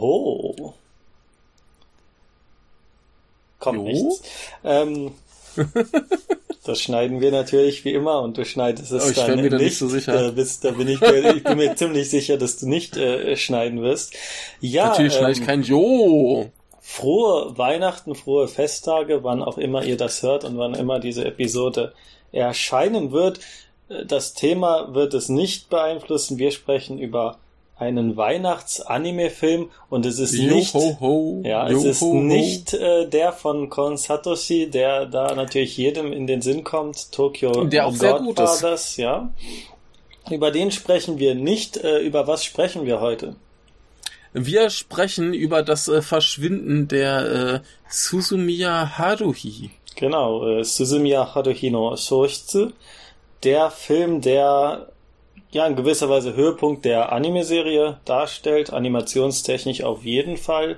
Johoho. Kommt Jo? nichts. Ähm, das schneiden wir natürlich wie immer und du schneidest es Oh, ich dann mir nicht. nicht so sicher. Da, bist, da bin ich, mir, ich bin mir ziemlich sicher, dass du nicht äh, schneiden wirst. Ja, Natürlich schneide ich ähm, kein Jo. frohe Weihnachten, frohe Festtage, wann auch immer ihr das hört und wann immer diese Episode erscheinen wird. Äh, Das Thema wird es nicht beeinflussen. Wir sprechen über einen Weihnachts-Anime-Film und es ist nicht, ho, ho. ja, es ist ho, nicht äh, der von Kon Satoshi, der da natürlich jedem in den Sinn kommt. Tokyo Der auch sehr gut ist. Godfathers, ja. Über den sprechen wir nicht. Äh, über was sprechen wir heute? Wir sprechen über das äh, Verschwinden der äh, Susumiya Haruhi. Genau, äh, Suzumiya Haruhino Shoushitsu. Der Film, der ja in gewisser Weise Höhepunkt der Anime-Serie darstellt, animationstechnisch auf jeden Fall.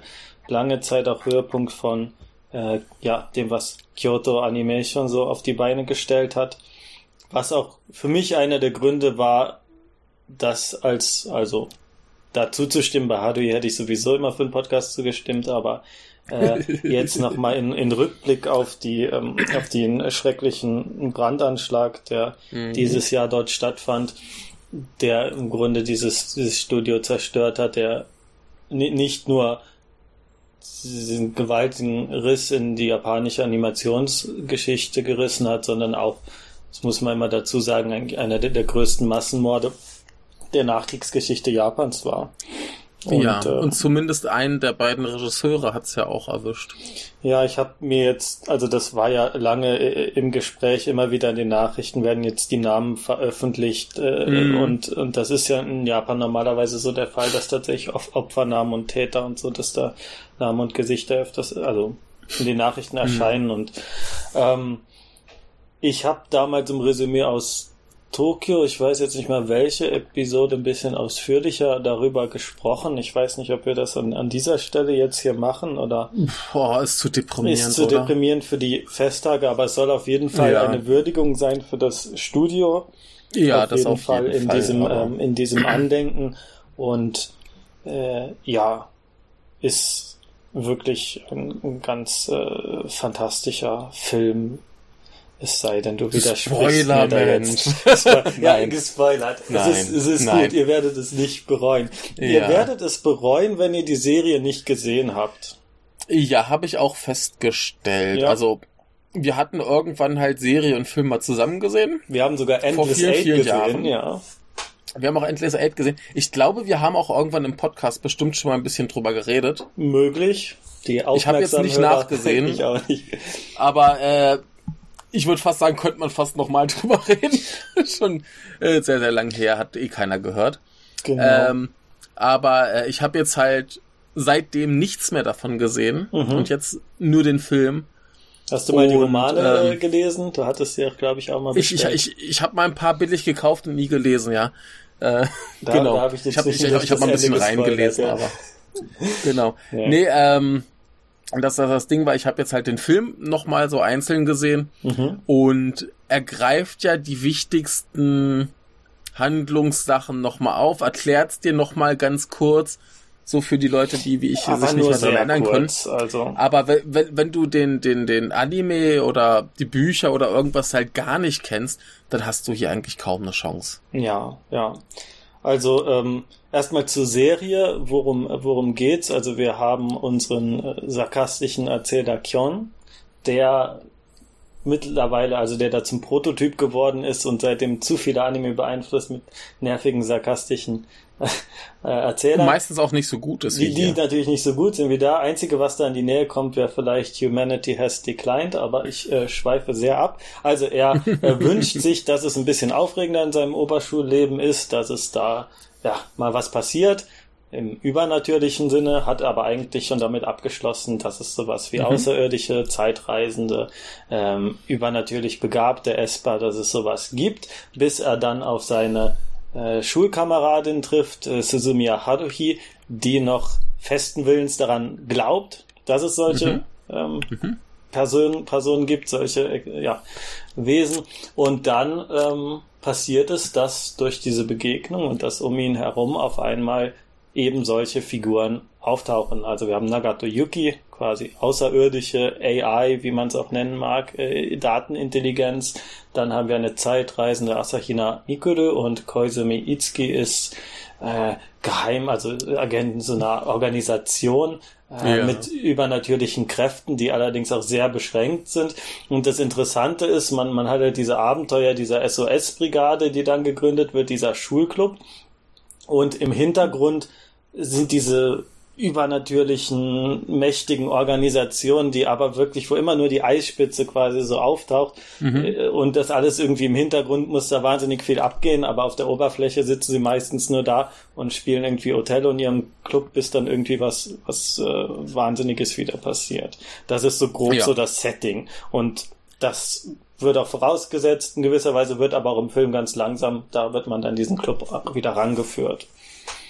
Lange Zeit auch Höhepunkt von äh, ja, dem, was Kyoto Animation so auf die Beine gestellt hat. Was auch für mich einer der Gründe war, das als, also dazu zu stimmen, bei Haruhi hätte ich sowieso immer für den Podcast zugestimmt, aber äh, jetzt nochmal in, in Rückblick auf die ähm, auf den schrecklichen Brandanschlag, der Mhm. dieses Jahr dort stattfand, der im Grunde dieses, dieses Studio zerstört hat, der ni- nicht nur diesen gewaltigen Riss in die japanische Animationsgeschichte gerissen hat, sondern auch, das muss man immer dazu sagen, ein- einer der, der größten Massenmorde der Nachkriegsgeschichte Japans war. Ja, äh, und zumindest einen der beiden Regisseure hat's ja auch erwischt. Ja, ich habe mir jetzt, also das war ja lange äh, im Gespräch, immer wieder in den Nachrichten werden jetzt die Namen veröffentlicht äh, Mhm. und und das ist ja in Japan normalerweise so der Fall, dass tatsächlich Op- Opfernamen und Täter und so, dass da Namen und Gesichter öfters, also in den Nachrichten erscheinen und ähm, ich habe damals im Resümee aus Tokio, ich weiß jetzt nicht mal welche Episode, ein bisschen ausführlicher darüber gesprochen. Ich weiß nicht, ob wir das an, an dieser Stelle jetzt hier machen oder Boah, ist zu deprimierend, ist zu oder? deprimierend für die Festtage, aber es soll auf jeden Fall Ja. eine Würdigung sein für das Studio. ja, auf das jeden auf Fall jeden in Fall. diesem ähm, in diesem Andenken und äh, ja ist wirklich ein, ein ganz äh, fantastischer Film. Es sei denn, du widersprichst Spoiler, mir da Mensch. jetzt. ja, gespoilert. Nein. Es ist, es ist Nein. gut, ihr werdet es nicht bereuen. Ihr Ja. werdet es bereuen, wenn ihr die Serie nicht gesehen habt. Ja, habe ich auch festgestellt. Ja. Also, wir hatten irgendwann halt Serie und Film mal zusammen gesehen. Wir haben sogar Endless vielen, Eight vielen gesehen, Jahren. ja. Wir haben auch Endless Eight gesehen. Ich glaube, wir haben auch irgendwann im Podcast bestimmt schon mal ein bisschen drüber geredet. Möglich. Die Ich hab jetzt nicht Aufmerksamhörer- nachgesehen. Ich auch nicht. Aber äh, ich würde fast sagen, könnte man fast noch mal drüber reden. schon äh, sehr, sehr lang her, hat eh keiner gehört. Genau. Ähm, aber äh, ich habe jetzt halt seitdem nichts mehr davon gesehen Mhm. und jetzt nur den Film. Hast du mal die und, Romane ähm, äh, gelesen? Du hattest auch, glaube ich, auch mal Ich, ich, bestellt. ich, ich habe mal ein paar billig gekauft und nie gelesen, ja. Äh, Da- genau. da hab ich ich habe nicht ich, durch ich hab mal ein bisschen reingelesen, ja. aber genau. Ja. Nee, ähm, das, das, das Ding war, ich habe jetzt halt den Film nochmal so einzeln gesehen Mhm. und er greift ja die wichtigsten Handlungssachen nochmal auf, erklärt's dir nochmal ganz kurz, so für die Leute, die wie ich Aber sich nicht mehr daran erinnern können. kurz. Also, Aber wenn, wenn, wenn du den, den, den Anime oder die Bücher oder irgendwas halt gar nicht kennst, dann hast du hier eigentlich kaum eine Chance. ja, ja. Also ähm, erstmal zur Serie, worum worum geht's? Also wir haben unseren äh, sarkastischen Erzähler Kyon, der mittlerweile, also der da zum Prototyp geworden ist und seitdem zu viele Anime beeinflusst mit nervigen sarkastischen äh, Erzählern. Meistens auch nicht so gut ist Die, wie die natürlich nicht so gut sind wie da. Einzige, was da in die Nähe kommt, wäre vielleicht Humanity has declined, aber ich äh, schweife sehr ab. Also er äh, wünscht sich, dass es ein bisschen aufregender in seinem Oberschulleben ist, dass es da ja mal was passiert. Im übernatürlichen Sinne, hat aber eigentlich schon damit abgeschlossen, dass es sowas wie außerirdische, Zeitreisende, ähm, übernatürlich begabte Esper, dass es sowas gibt, bis er dann auf seine äh, Schulkameradin trifft, äh, Suzumiya Haruhi, die noch festen Willens daran glaubt, dass es solche ähm, Personen, Personen gibt, solche äh, ja, Wesen. Und dann ähm, passiert es, dass durch diese Begegnung und das um ihn herum auf einmal eben solche Figuren auftauchen. Also wir haben Nagato Yuki, quasi außerirdische AI, wie man es auch nennen mag, äh, Datenintelligenz. Dann haben wir eine zeitreisende Asahina Mikuru und Koizumi Itsuki ist äh, geheim, also Agenten so einer Organisation äh, ja. mit übernatürlichen Kräften, die allerdings auch sehr beschränkt sind. Und das Interessante ist, man, man hat ja halt diese Abenteuer dieser SOS-Brigade, die dann gegründet wird, dieser Schulclub. Und im Hintergrund sind diese übernatürlichen, mächtigen Organisationen, die aber wirklich, wo immer nur die Eisspitze quasi so auftaucht mhm. Äh, und das alles irgendwie im Hintergrund muss da wahnsinnig viel abgehen, aber auf der Oberfläche sitzen sie meistens nur da und spielen irgendwie Othello in ihrem Club, bis dann irgendwie was, was äh, Wahnsinniges wieder passiert. Das ist so grob ja. so das Setting und das wird auch vorausgesetzt, in gewisser Weise wird aber auch im Film ganz langsam, da wird man dann diesen Club wieder rangeführt.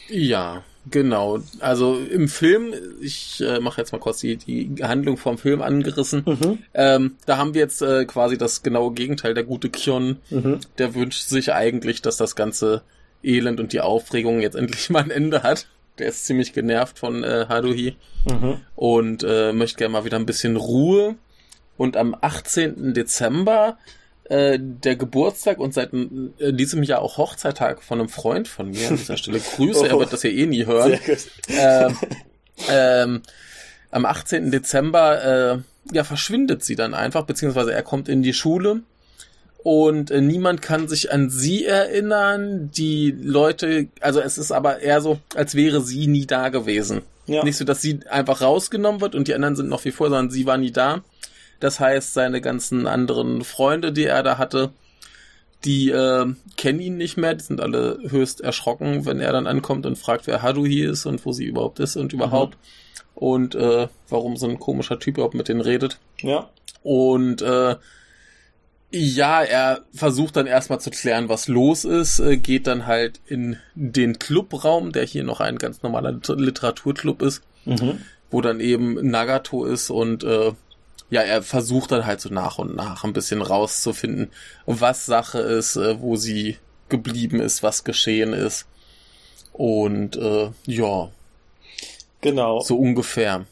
Ja, Genau, also im Film, ich äh, mache jetzt mal kurz die, die Handlung vom Film angerissen. Mhm. Ähm, da haben wir jetzt äh, quasi das genaue Gegenteil. Der gute Kion, mhm. der wünscht sich eigentlich, dass das ganze Elend und die Aufregung jetzt endlich mal ein Ende hat. Der ist ziemlich genervt von äh, Haruhi mhm. und äh, möchte gerne mal wieder ein bisschen Ruhe. Und am 18. Dezember äh, der Geburtstag und seit äh, diesem Jahr auch Hochzeittag von einem Freund von mir. An dieser Stelle Grüße, oh. er wird das ja eh nie hören. Ähm, ähm, am 18. Dezember äh, ja, verschwindet sie dann einfach, beziehungsweise er kommt in die Schule und äh, niemand kann sich an sie erinnern. Die Leute, also es ist aber eher so, als wäre sie nie da gewesen. Ja. Nicht so, dass sie einfach rausgenommen wird und die anderen sind noch wie vor, sondern sie war nie da. Das heißt, seine ganzen anderen Freunde, die er da hatte, die äh, kennen ihn nicht mehr, die sind alle höchst erschrocken, wenn er dann ankommt und fragt, wer Haruhi ist und wo sie überhaupt ist und überhaupt. Mhm. Und äh, warum so ein komischer Typ überhaupt mit denen redet. Ja. Und äh, ja, er versucht dann erstmal zu klären, was los ist, äh, geht dann halt in den Clubraum, der hier noch ein ganz normaler Literaturclub ist, mhm. wo dann eben Nagato ist und äh, ja, er versucht dann halt so nach und nach ein bisschen rauszufinden, was Sache ist, äh, wo sie geblieben ist, was geschehen ist. Und äh, ja. Genau. So ungefähr.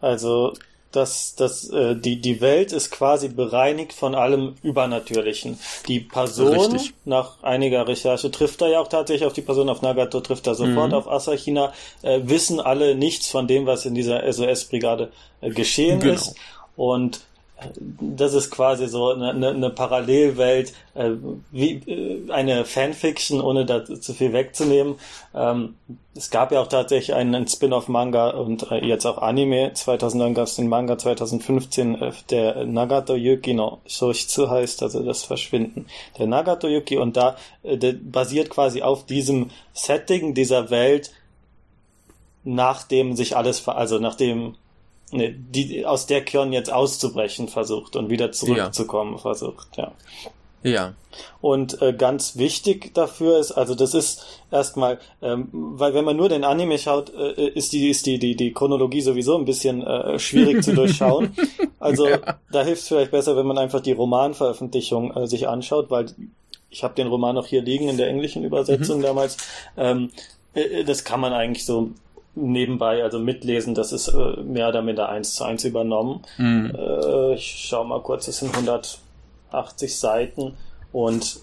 Also dass das, äh, die, die Welt ist quasi bereinigt von allem Übernatürlichen. Die Person, Richtig. nach einiger Recherche, trifft er ja auch tatsächlich auf die Person, auf Nagato trifft er sofort mhm. auf Asahina, äh, wissen alle nichts von dem, was in dieser SOS-Brigade äh, geschehen genau. ist. Und äh, das ist quasi so eine, eine Parallelwelt, äh, wie äh, eine Fanfiction, ohne da zu viel wegzunehmen. Ähm, es gab ja auch tatsächlich einen Spin-off-Manga und äh, jetzt auch Anime. 2009 gab es den Manga, 2015 äh, der Nagato Yuki no Shoshitsu heißt, also das Verschwinden der Nagato Yuki und da äh, basiert quasi auf diesem Setting dieser Welt, nachdem sich alles, also nachdem ne, die, aus der Kern jetzt auszubrechen versucht und wieder zurückzukommen ja. versucht, ja. Ja. Und äh, ganz wichtig dafür ist, also das ist erstmal, ähm, weil wenn man nur den Anime schaut, äh, ist die ist die die die Chronologie sowieso ein bisschen äh, schwierig zu durchschauen. Also ja. da hilft es vielleicht besser, wenn man einfach die Romanveröffentlichung äh, sich anschaut, weil ich habe den Roman noch hier liegen in der englischen Übersetzung mhm. damals. Ähm, äh, das kann man eigentlich so nebenbei, also mitlesen, das ist äh, mehr oder minder eins zu eins übernommen. Mhm. Äh, ich schau mal kurz, das sind 180 Seiten und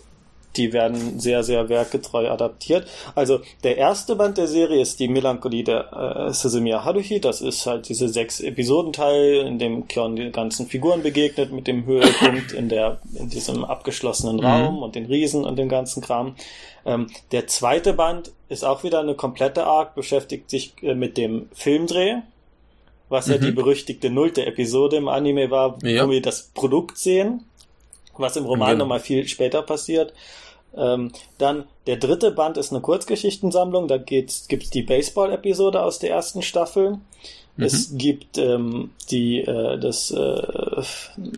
die werden sehr, sehr werkgetreu adaptiert. Also der erste Band der Serie ist die Melancholie der äh, Suzumiya Haruhi. Das ist halt diese sechs Episodenteil, in dem Kion die ganzen Figuren begegnet, mit dem Höhepunkt in der in diesem abgeschlossenen mhm. Raum mhm. und den Riesen und dem ganzen Kram. Ähm, der zweite Band ist auch wieder eine komplette Arc, beschäftigt sich äh, mit dem Filmdreh, was mhm. ja die berüchtigte nullte Episode im Anime war, ja. wo wir das Produkt sehen, was im Roman genau. nochmal viel später passiert. Ähm, dann der dritte Band ist eine Kurzgeschichtensammlung, da gibt's die Baseball-Episode aus der ersten Staffel. Mhm. Es gibt ähm, die äh, das äh,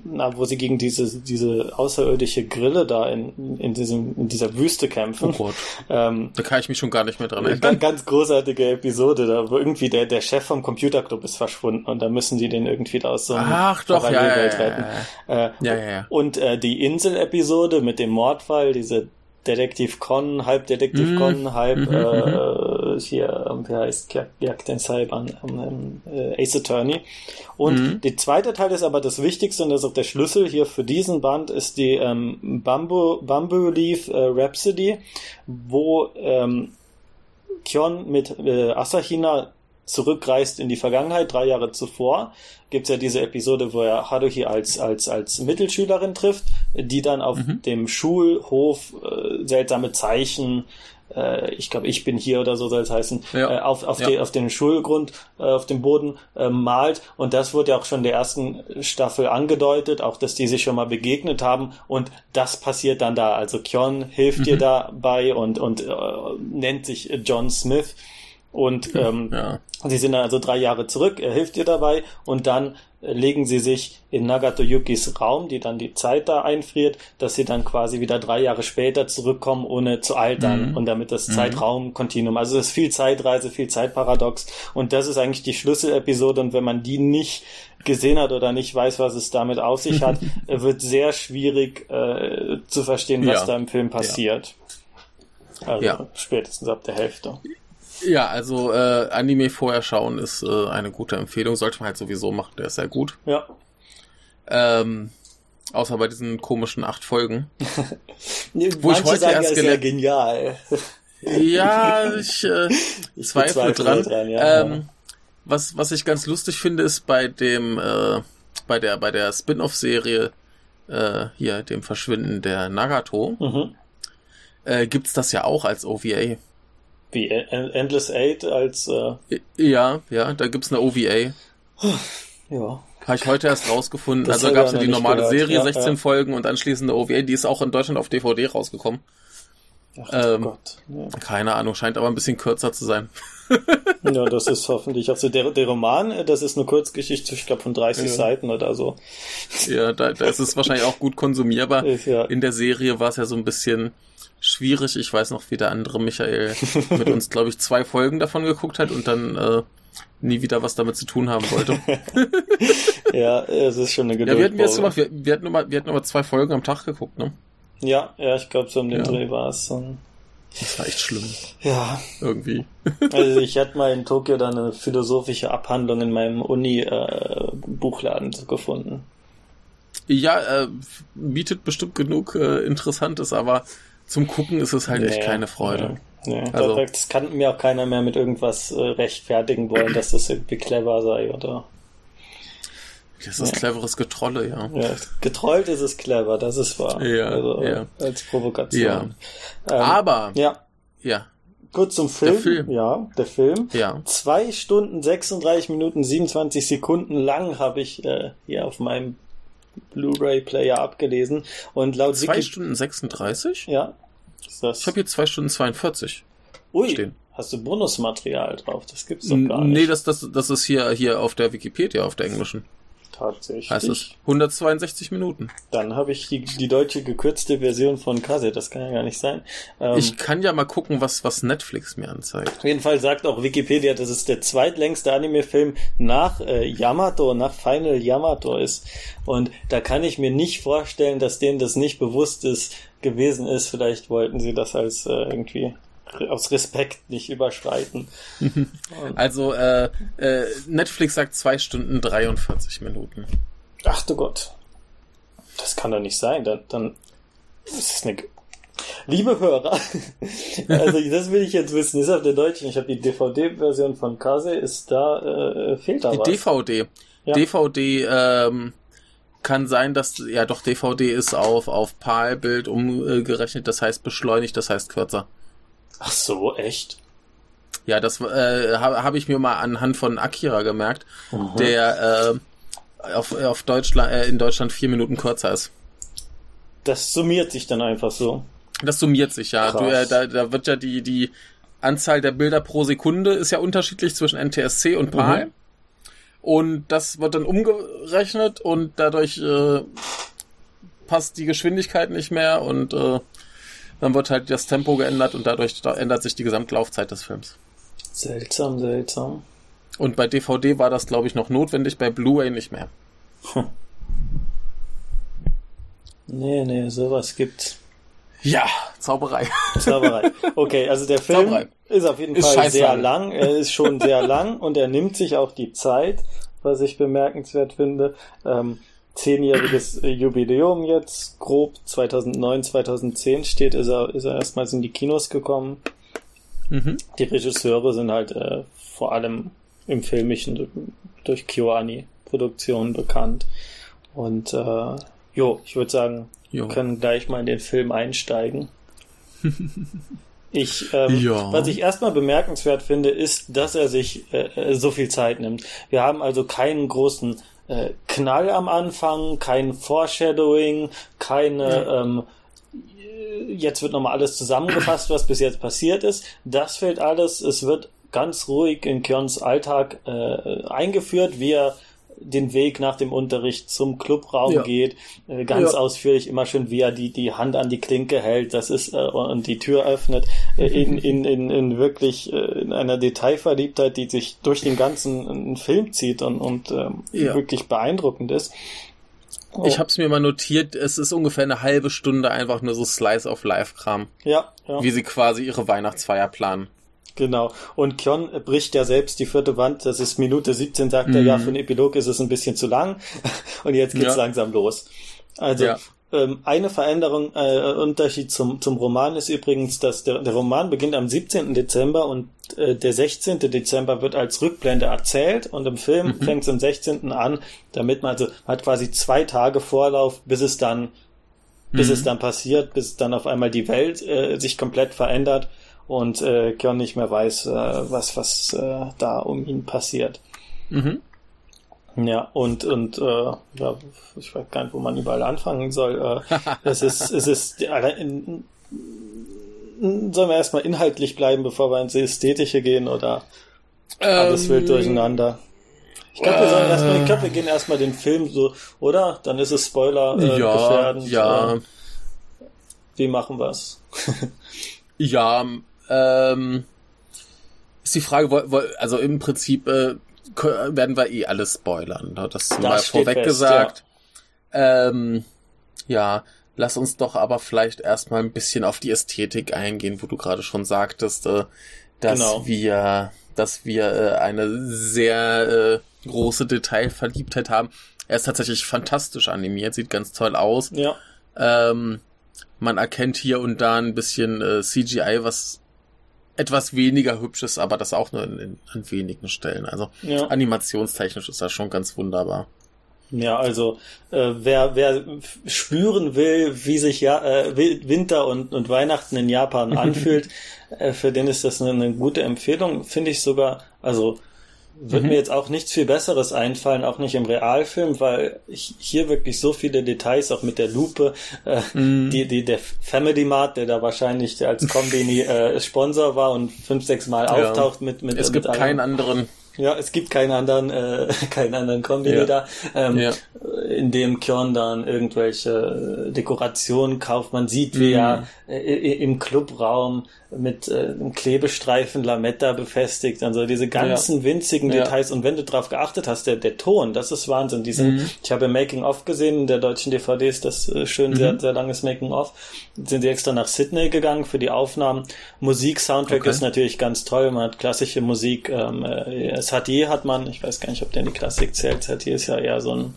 na, wo sie gegen diese diese außerirdische Grille da in, in diesem in dieser Wüste kämpfen. Oh Gott. Ähm, da kann ich mich schon gar nicht mehr dran erinnern. Ganz großartige Episode, da wo irgendwie der der Chef vom Computerclub ist verschwunden und da müssen die den irgendwie da aus so einem Ach, doch, ja, ja, retten. Äh, ja, ja, ja. Und äh, die Insel-Episode mit dem Mordfall, diese Detektiv Con, halb Detektiv mm. Con, halb mm äh, hier, wie heißt, Jagd den Cyber, ähm, äh, Ace Attorney. Und mm. der zweite Teil ist aber das Wichtigste und das ist auch der Schlüssel hier für diesen Band, ist die ähm, Bamboo, Bamboo Leaf äh, Rhapsody, wo ähm, Kyon mit äh, Asahina zurückreist in die Vergangenheit, drei Jahre zuvor, gibt's ja diese Episode, wo er Haruhi als, als, als Mittelschülerin trifft, die dann auf mhm. dem Schulhof äh, seltsame Zeichen, äh, ich glaube, ich bin hier oder so soll es heißen, ja. äh, auf, auf, ja. die, auf den Schulgrund, äh, auf dem Boden äh, malt. Und das wurde ja auch schon in der ersten Staffel angedeutet, auch dass die sich schon mal begegnet haben. Und das passiert dann da. Also Kyon hilft mhm. ihr dabei und, und äh, nennt sich John Smith. Und ähm, ja. sie sind dann also drei Jahre zurück, er hilft ihr dabei und dann legen sie sich in Nagatoyukis Raum, die dann die Zeit da einfriert, dass sie dann quasi wieder drei Jahre später zurückkommen, ohne zu altern mhm. und damit das mhm. Zeitraumkontinuum. Also es ist viel Zeitreise, viel Zeitparadox und das ist eigentlich die Schlüsselepisode und wenn man die nicht gesehen hat oder nicht weiß, was es damit auf sich hat, wird sehr schwierig äh, zu verstehen, was ja. da im Film passiert. Ja. Also ja. spätestens ab der Hälfte. Ja, also äh, Anime vorher schauen ist äh, eine gute Empfehlung. Sollte man halt sowieso machen, der ist sehr gut. Ja. Ähm, außer bei diesen komischen acht Folgen. wo ich heute sagen, erst gelernt genial. ja, ich, äh, ich zweifle dran. dran ja. ähm, was, was ich ganz lustig finde, ist bei dem, äh, bei der, bei der Spin-off-Serie äh, hier, dem Verschwinden der Nagato, mhm. äh, gibt's das ja auch als OVA. Wie Endless Eight als. Äh ja, ja, da gibt's eine OVA. Ja. Habe ich heute erst rausgefunden. Das also gab's ja die normale gehört. Serie, ja, 16 ja. Folgen und anschließend eine OVA, die ist auch in Deutschland auf DVD rausgekommen. Ach ähm, Gott. Ja. Keine Ahnung, scheint aber ein bisschen kürzer zu sein. ja, das ist hoffentlich auch so. Der, der Roman, das ist eine Kurzgeschichte, ich glaube von 30 ja. Seiten oder so. Ja, da, da ist es wahrscheinlich auch gut konsumierbar. In der Serie war es ja so ein bisschen schwierig. Ich weiß noch, wie der andere Michael mit uns, glaube ich, zwei Folgen davon geguckt hat und dann äh, nie wieder was damit zu tun haben wollte. ja, es ist schon eine Geduld. Ja, wir hatten jetzt gemacht, wir, wir hatten immer, wir hatten immer zwei Folgen am Tag geguckt, ne? Ja, ja, ich glaube, so um den ja. Dreh war es. Und das war echt schlimm. Ja. Irgendwie. Also ich hatte mal in Tokio dann eine philosophische Abhandlung in meinem Uni-Buchladen äh, gefunden. Ja, äh, bietet bestimmt genug äh, Interessantes, aber zum Gucken ist es halt nee, echt keine Freude. Nee, nee. Also, das kann mir auch keiner mehr mit irgendwas äh, rechtfertigen wollen, dass das irgendwie clever sei oder. Das ist ja. cleveres Getrolle, ja. ja. Getrollt ist es clever, das ist wahr. Ja, also, ja. Als Provokation. Ja. Ähm, Aber. Ja. Ja. Gut zum Film. Der Film. Ja, der Film. Ja. Zwei Stunden, 36 Minuten, 27 Sekunden lang habe ich äh, hier auf meinem Blu-ray-Player abgelesen. Und laut Zwei Wiki Stunden 36? Ja. Ist das? Ich habe hier zwei Stunden 42. Ui. Stehen. Hast du Bonusmaterial drauf? Das gibt's doch gar nicht. Nee, das, das, das ist hier, hier auf der Wikipedia, auf der englischen. Tatsächlich. Heißt es 162 Minuten. Dann habe ich die, die deutsche gekürzte Version von Kase, das kann ja gar nicht sein. Ähm, ich kann ja mal gucken, was, was Netflix mir anzeigt. Auf jeden Fall sagt auch Wikipedia, dass es der zweitlängste Anime-Film nach äh, Yamato, nach Final Yamato ist. Und da kann ich mir nicht vorstellen, dass denen das nicht bewusst ist, gewesen ist. Vielleicht wollten sie das als äh, irgendwie aus Respekt nicht überschreiten. also äh, äh, Netflix sagt zwei Stunden 43 Minuten. Ach du Gott. Das kann doch nicht sein. Dann, dann ist es eine. Liebe Hörer, also das will ich jetzt wissen. Ist auf der deutschen. Ich habe die DVD-Version von Kase. Ist da äh, fehlt da die was? DVD. Ja. DVD. Ähm, kann sein, dass ja doch DVD ist auf auf PAL-Bild umgerechnet. Das heißt beschleunigt. Das heißt kürzer. Ach so, echt? Ja, das äh, habe hab ich mir mal anhand von Akira gemerkt, mhm. der äh, auf, auf Deutschland, äh, in Deutschland vier Minuten kürzer ist. Das summiert sich dann einfach so. Das summiert sich, ja. Du, äh, da, da wird ja die, die Anzahl der Bilder pro Sekunde ist ja unterschiedlich zwischen NTSC und PAL. Mhm. Und das wird dann umgerechnet und dadurch äh, passt die Geschwindigkeit nicht mehr und äh, dann wird halt das Tempo geändert und dadurch ändert sich die Gesamtlaufzeit des Films. Seltsam, seltsam. Und bei DVD war das, glaube ich, noch notwendig, bei Blu-ray nicht mehr. Hm. Nee, nee, sowas gibt's. Ja, Zauberei. Zauberei. Okay, also der Film Zauberei. ist auf jeden ist Fall sehr lang. Er ist schon sehr lang und er nimmt sich auch die Zeit, was ich bemerkenswert finde. Ähm, zehnjähriges Jubiläum jetzt, grob 2009, 2010 steht, ist er, ist er erstmals in die Kinos gekommen. Mhm. Die Regisseure sind halt äh, vor allem im Filmischen durch KyoAni-Produktionen bekannt. Und äh, jo, ich würde sagen, jo. wir können gleich mal in den Film einsteigen. Ich, ähm, ja. was ich erstmal bemerkenswert finde, ist, dass er sich äh, äh, so viel Zeit nimmt. Wir haben also keinen großen äh, Knall am Anfang, kein Foreshadowing, keine ja. ähm, jetzt wird nochmal alles zusammengefasst, was bis jetzt passiert ist. Das fehlt alles. Es wird ganz ruhig in Kyons Alltag äh, eingeführt, wie er den Weg nach dem Unterricht zum Clubraum ja. geht, äh, ganz ja. ausführlich immer schön, wie er die, die Hand an die Klinke hält, das ist, äh, und die Tür öffnet, äh, in, in, in, in wirklich, äh, in einer Detailverliebtheit, die sich durch den ganzen Film zieht und, und ähm, ja. wirklich beeindruckend ist. Oh. Ich habe es mir mal notiert, es ist ungefähr eine halbe Stunde einfach nur so Slice of Life Kram. Ja, ja. Wie sie quasi ihre Weihnachtsfeier planen. Genau. Und Kyon bricht ja selbst die vierte Wand. Das ist Minute 17, sagt mhm. er, ja, für einen Epilog ist es ein bisschen zu lang. Und jetzt geht's ja. langsam los. Also, ja. ähm, eine Veränderung, äh, Unterschied zum, zum Roman ist übrigens, dass der, der Roman beginnt am 17. Dezember und äh, der 16. Dezember wird als Rückblende erzählt und im Film mhm. fängt es am 16. an, damit man also, man hat quasi zwei Tage Vorlauf, bis es dann bis mhm. es dann passiert, bis dann auf einmal die Welt äh, sich komplett verändert und äh, Kyon nicht mehr weiß, äh, was, was äh, da um ihn passiert. Mhm. Ja, und, und äh, ja, ich weiß gar nicht, wo man überall anfangen soll. Äh, es ist, es ist, in, sollen wir erstmal inhaltlich bleiben, bevor wir ins Ästhetische gehen oder alles ähm, wild durcheinander? Ich glaube, wir sollen erstmal, ich glaube, wir gehen erstmal den Film so, oder? Dann ist es Spoiler äh, ja, gefährdend. Ja. Äh, wie machen wir's? ja, ähm, ist die Frage, also im Prinzip äh, werden wir eh alles spoilern. Ne? Das, das mal vorweg fest, gesagt. Ja. Ähm, ja, lass uns doch aber vielleicht erstmal ein bisschen auf die Ästhetik eingehen, wo du gerade schon sagtest, äh, dass genau. wir, dass wir äh, eine sehr äh, große Detailverliebtheit haben. Er ist tatsächlich fantastisch animiert, sieht ganz toll aus. Ja. Ähm, man erkennt hier und da ein bisschen äh, CGI, was etwas weniger hübsch ist, aber das auch nur in, in, an wenigen Stellen. Also ja. animationstechnisch ist das schon ganz wunderbar. Ja, also äh, wer, wer spüren will, wie sich ja, äh, Winter und, und Weihnachten in Japan anfühlt, äh, für den ist das eine, eine gute Empfehlung, finde ich sogar. Also wird mhm. mir jetzt auch nichts viel Besseres einfallen, auch nicht im Realfilm, weil ich hier wirklich so viele Details, auch mit der Lupe, äh, mhm. die, die, der Family Mart, der da wahrscheinlich als Kombini äh, Sponsor war und fünf, sechs Mal ja. auftaucht mit, mit Es gibt mit keinen anderen ja, es gibt keinen anderen, äh, keinen anderen Kombini ja. da, ähm, ja. in dem Kyon dann irgendwelche Dekorationen kauft. Man sieht, wie mhm. er äh, im Clubraum mit äh, einem Klebestreifen Lametta befestigt, also diese ganzen ja. winzigen ja. Details. Und wenn du drauf geachtet hast, der, der Ton, das ist Wahnsinn. Diesen, mhm. Ich habe Making-of gesehen, in der deutschen DVD ist das äh, schön, mhm. sehr, sehr langes Making-of. Sind sie extra nach Sydney gegangen für die Aufnahmen. Musik, Soundtrack okay. ist natürlich ganz toll. Man hat klassische Musik. Ähm, äh, SHD hat man, ich weiß gar nicht, ob der in die Klassik zählt. SHD ist ja eher so ein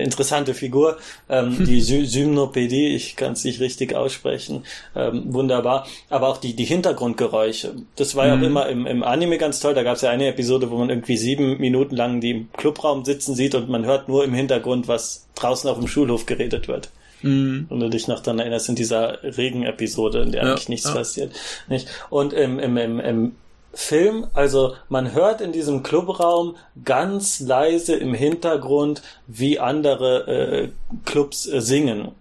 interessante Figur. Ähm, die Sy Symnopädie, ich kann es nicht richtig aussprechen, ähm, wunderbar. Aber auch die, die Hintergrundgeräusche. Das war ja mhm. auch immer im, im Anime ganz toll. Da gab es ja eine Episode, wo man irgendwie sieben Minuten lang die im Clubraum sitzen sieht und man hört nur im Hintergrund, was draußen auf dem Schulhof geredet wird. Mhm. Und du dich noch dann erinnerst in dieser Regen-Episode, in der ja, eigentlich nichts ja. passiert. Nicht? Und im, im, im, im Film, also man hört in diesem Clubraum ganz leise im Hintergrund, wie andere äh, Clubs äh, singen.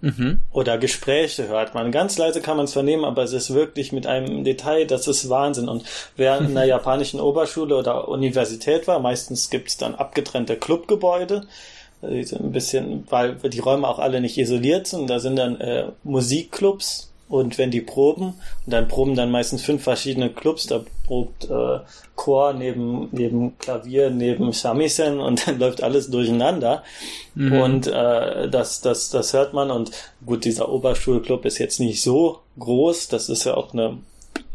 Mhm. Oder Gespräche hört man. Ganz leise kann man es vernehmen, aber es ist wirklich mit einem Detail, das ist Wahnsinn. Und wer in einer japanischen Oberschule oder Universität war, meistens gibt's dann abgetrennte Clubgebäude, ein bisschen, weil die Räume auch alle nicht isoliert sind. Da sind dann äh, Musikclubs und wenn die proben, und dann proben dann meistens fünf verschiedene Clubs, da probt äh, Chor neben, neben Klavier, neben Shamisen und dann läuft alles durcheinander. Mhm. Und äh, das, das, das hört man. Und gut, dieser Oberschulclub ist jetzt nicht so groß, das ist ja auch eine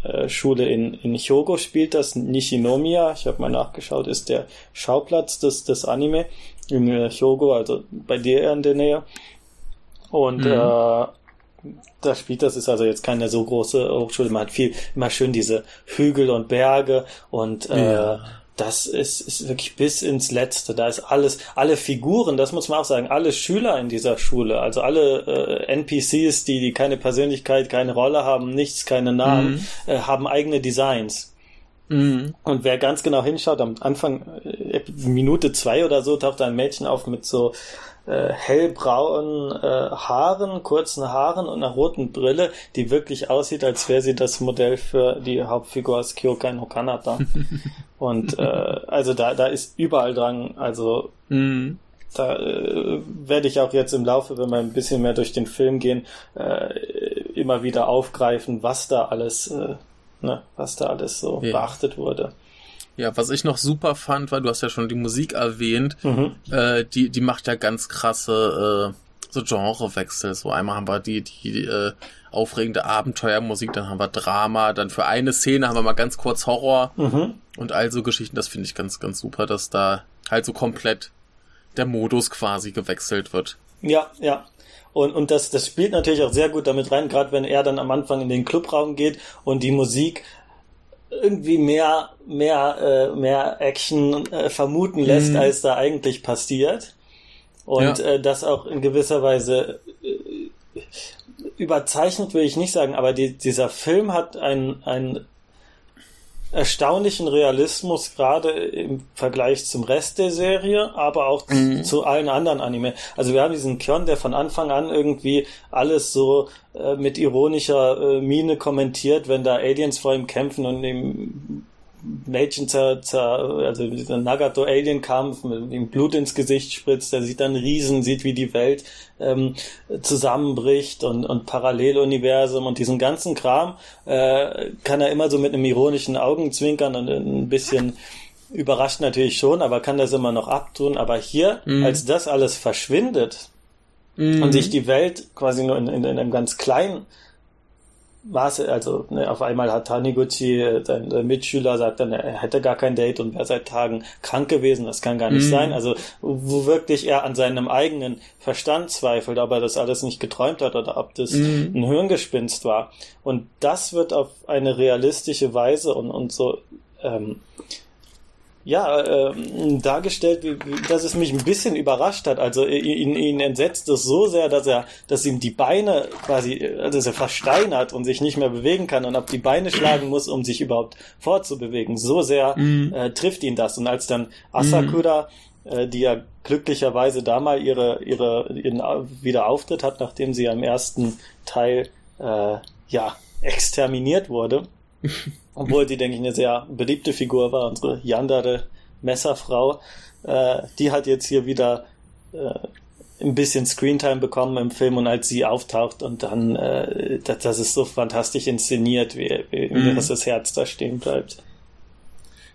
äh, Schule in, in Hyogo spielt das, Nishinomiya, ich habe mal nachgeschaut, ist der Schauplatz des, des Anime in äh, Hyogo, also bei dir in der Nähe. Und mhm. äh, da spielt das, ist also jetzt keine so große Hochschule, man hat viel, immer schön diese Hügel und Berge und äh, ja. das ist, ist wirklich bis ins Letzte. Da ist alles, alle Figuren, das muss man auch sagen, alle Schüler in dieser Schule, also alle äh, NPCs, die, die keine Persönlichkeit, keine Rolle haben, nichts, keine Namen, mhm. äh, haben eigene Designs. Mhm. Und wer ganz genau hinschaut, am Anfang, äh, Minute zwei oder so, taucht ein Mädchen auf mit so äh, hellbraunen äh, Haaren, kurzen Haaren und einer roten Brille, die wirklich aussieht, als wäre sie das Modell für die Hauptfigur aus Kyokai no Kanata. und äh, also da, da ist überall dran, also mhm. da äh, werde ich auch jetzt im Laufe, wenn wir ein bisschen mehr durch den Film gehen, äh, immer wieder aufgreifen, was da alles, äh, ne, was da alles so ja. beachtet wurde. Ja, was ich noch super fand, war, du hast ja schon die Musik erwähnt, mhm. äh, die, die macht ja ganz krasse äh, so Genrewechsel. So einmal haben wir die, die äh, aufregende Abenteuermusik, dann haben wir Drama, dann für eine Szene haben wir mal ganz kurz Horror mhm. und all so Geschichten. Das finde ich ganz, ganz super, dass da halt so komplett der Modus quasi gewechselt wird. Ja, ja. Und, und das, das spielt natürlich auch sehr gut damit rein, gerade wenn er dann am Anfang in den Clubraum geht und die Musik irgendwie mehr, mehr, äh, mehr Action äh, vermuten lässt, mhm. als da eigentlich passiert. Und ja. äh, das auch in gewisser Weise äh, überzeichnet will ich nicht sagen, aber die, dieser Film hat ein, ein erstaunlichen Realismus, gerade im Vergleich zum Rest der Serie, aber auch mhm. zu allen anderen Anime. Also wir haben diesen Kyon, der von Anfang an irgendwie alles so äh, mit ironischer äh, Miene kommentiert, wenn da Aliens vor ihm kämpfen und ihm Mädchen zer, zer, also dieser Nagato-Alien-Kampf mit ihm Blut ins Gesicht spritzt, der sieht dann Riesen, sieht, wie die Welt ähm, zusammenbricht und, und Paralleluniversum und diesen ganzen Kram äh, kann er immer so mit einem ironischen Augenzwinkern und ein bisschen überrascht natürlich schon, aber kann das immer noch abtun. Aber hier, mhm. als das alles verschwindet mhm. und sich die Welt quasi nur in, in, in einem ganz kleinen Maße, also ne, auf einmal hat Taniguchi, sein, sein Mitschüler, sagt dann, er hätte gar kein Date und wäre seit Tagen krank gewesen, das kann gar nicht mm. sein. Also wo wirklich er an seinem eigenen Verstand zweifelt, ob er das alles nicht geträumt hat oder ob das mm. ein Hirngespinst war. Und das wird auf eine realistische Weise und, und so ähm, ja, äh, dargestellt, wie, dass es mich ein bisschen überrascht hat. Also ihn, ihn entsetzt es so sehr, dass er, dass ihm die Beine quasi, dass er versteinert und sich nicht mehr bewegen kann und auf die Beine schlagen muss, um sich überhaupt fortzubewegen. So sehr mhm. äh, trifft ihn das. Und als dann Asakura, mhm. äh, die ja glücklicherweise da mal ihre, ihre, ihren Wiederauftritt hat, nachdem sie im ersten Teil äh, ja exterminiert wurde, obwohl sie, denke ich, eine sehr beliebte Figur war, unsere Yandere Messerfrau. Äh, die hat jetzt hier wieder äh, ein bisschen Screentime bekommen im Film und als sie auftaucht und dann, äh, das, das ist so fantastisch inszeniert, wie, wie mhm. dass das Herz da stehen bleibt.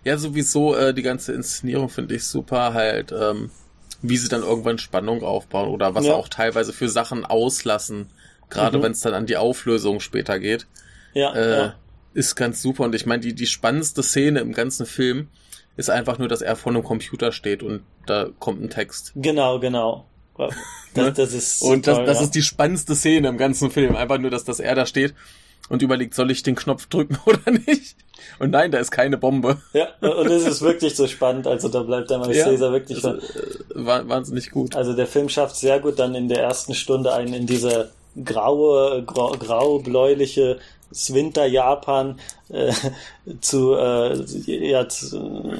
Ja, sowieso äh, die ganze Inszenierung finde ich super, halt, ähm, wie sie dann irgendwann Spannung aufbauen oder was ja. auch teilweise für Sachen auslassen, gerade mhm. wenn es dann an die Auflösung später geht. Ja, äh, ja ist ganz super. Und ich meine, die, die spannendste Szene im ganzen Film ist einfach nur, dass er vor einem Computer steht und da kommt ein Text. Genau, genau. Das, das ist und das, toll, das ja. ist die spannendste Szene im ganzen Film. Einfach nur, dass, dass er da steht und überlegt, soll ich den Knopf drücken oder nicht? Und nein, da ist keine Bombe. Ja, und es ist wirklich so spannend. Also da bleibt der Caesar ja, wirklich also, äh, wahnsinnig gut. Also der Film schafft sehr gut dann in der ersten Stunde einen in diese graue, grau, grau-bläuliche Winter Japan äh, zu, äh, ja, zu,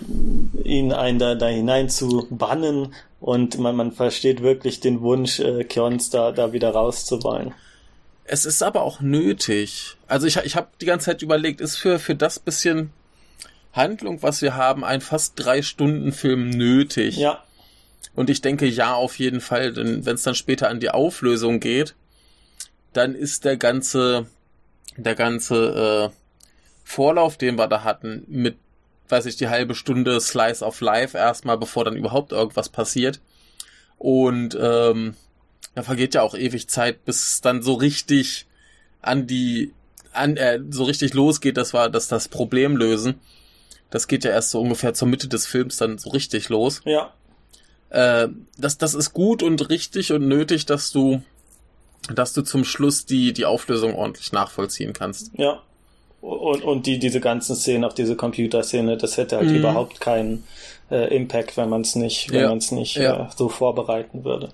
ihn ein da, da hinein zu bannen und man, man versteht wirklich den Wunsch, äh, Kyons da, da wieder rauszuwollen. Es ist aber auch nötig. Also ich, ich habe die ganze Zeit überlegt, ist für, für das bisschen Handlung, was wir haben, ein fast drei Stunden Film nötig? Ja. Und ich denke ja, auf jeden Fall, denn wenn es dann später an die Auflösung geht, dann ist der ganze der ganze äh, Vorlauf, den wir da hatten, mit, weiß ich, die halbe Stunde Slice of Life erstmal, bevor dann überhaupt irgendwas passiert. Und ähm, da vergeht ja auch ewig Zeit, bis es dann so richtig an die, an, äh, so richtig losgeht, dass wir, dass das Problem lösen. Das geht ja erst so ungefähr zur Mitte des Films dann so richtig los. Ja. Äh, das, das ist gut und richtig und nötig, dass du, dass du zum Schluss die, die Auflösung ordentlich nachvollziehen kannst. Ja. Und, und die, diese ganzen Szenen, auch diese Computerszene, das hätte halt mhm. überhaupt keinen äh, Impact, wenn man es nicht, wenn ja. man es nicht ja. äh, so vorbereiten würde.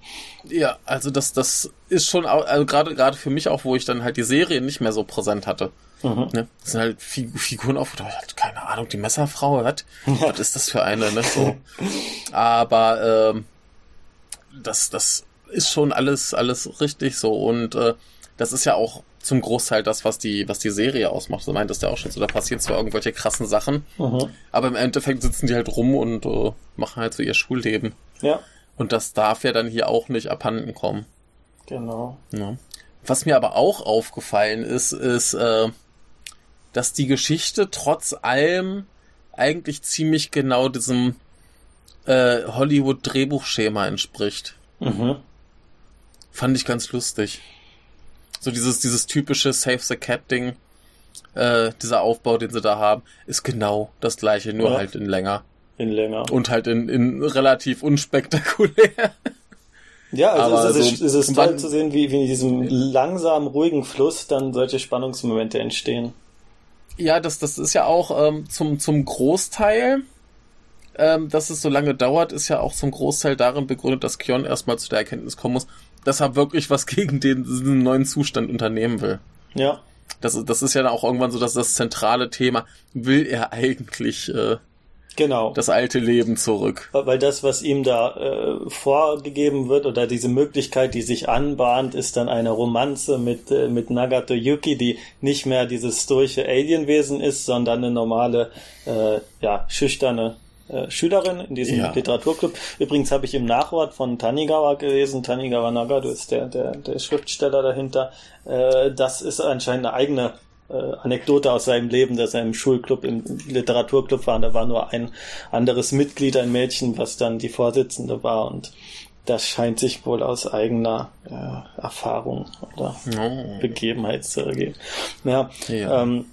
Ja, also das, das ist schon, also gerade gerade für mich auch, wo ich dann halt die Serie nicht mehr so präsent hatte. Mhm. Ne? Das sind halt Fig Figuren auf, keine Ahnung, die Messerfrau hat. Was ist das für eine, ne? So. Aber ähm, das, das ist schon alles, alles richtig so. Und äh, das ist ja auch zum Großteil das, was die, was die Serie ausmacht. So meintest du ja auch schon so, da passieren zwar irgendwelche krassen Sachen, mhm. aber im Endeffekt sitzen die halt rum und äh, machen halt so ihr Schulleben. Ja. Und das darf ja dann hier auch nicht abhanden kommen. Genau. Ja. Was mir aber auch aufgefallen ist, ist, äh, dass die Geschichte trotz allem eigentlich ziemlich genau diesem äh, Hollywood-Drehbuchschema entspricht. Mhm. Fand ich ganz lustig. So dieses, dieses typische Save the Cat-Ding, äh, dieser Aufbau, den sie da haben, ist genau das gleiche, nur ja. halt in länger. In länger. Und halt in, in relativ unspektakulär. Ja, also Aber es, ist, so, es ist toll zu sehen, wie, wie in diesem langsamen, ruhigen Fluss dann solche Spannungsmomente entstehen. Ja, das, das ist ja auch ähm, zum, zum Großteil, ähm, dass es so lange dauert, ist ja auch zum Großteil darin begründet, dass Kion erstmal zu der Erkenntnis kommen muss, dass er wirklich was gegen den, diesen neuen Zustand unternehmen will. Ja. Das, das ist ja dann auch irgendwann so, dass das zentrale Thema, will er eigentlich äh, genau. das alte Leben zurück? Weil das, was ihm da äh, vorgegeben wird oder diese Möglichkeit, die sich anbahnt, ist dann eine Romanze mit, äh, mit Nagato Yuki, die nicht mehr dieses stoische Alienwesen ist, sondern eine normale, äh, ja, schüchterne äh, Schülerin in diesem ja. Literaturclub. Übrigens habe ich im Nachwort von Tanigawa gelesen, Tanigawa Nagado ist der, der, der Schriftsteller dahinter. Äh, das ist anscheinend eine eigene äh, Anekdote aus seinem Leben, dass er im Schulclub, im Literaturclub war. Und da war nur ein anderes Mitglied, ein Mädchen, was dann die Vorsitzende war. Und das scheint sich wohl aus eigener äh, Erfahrung oder oh. Begebenheit zu ergeben. Ja, ja. Ähm,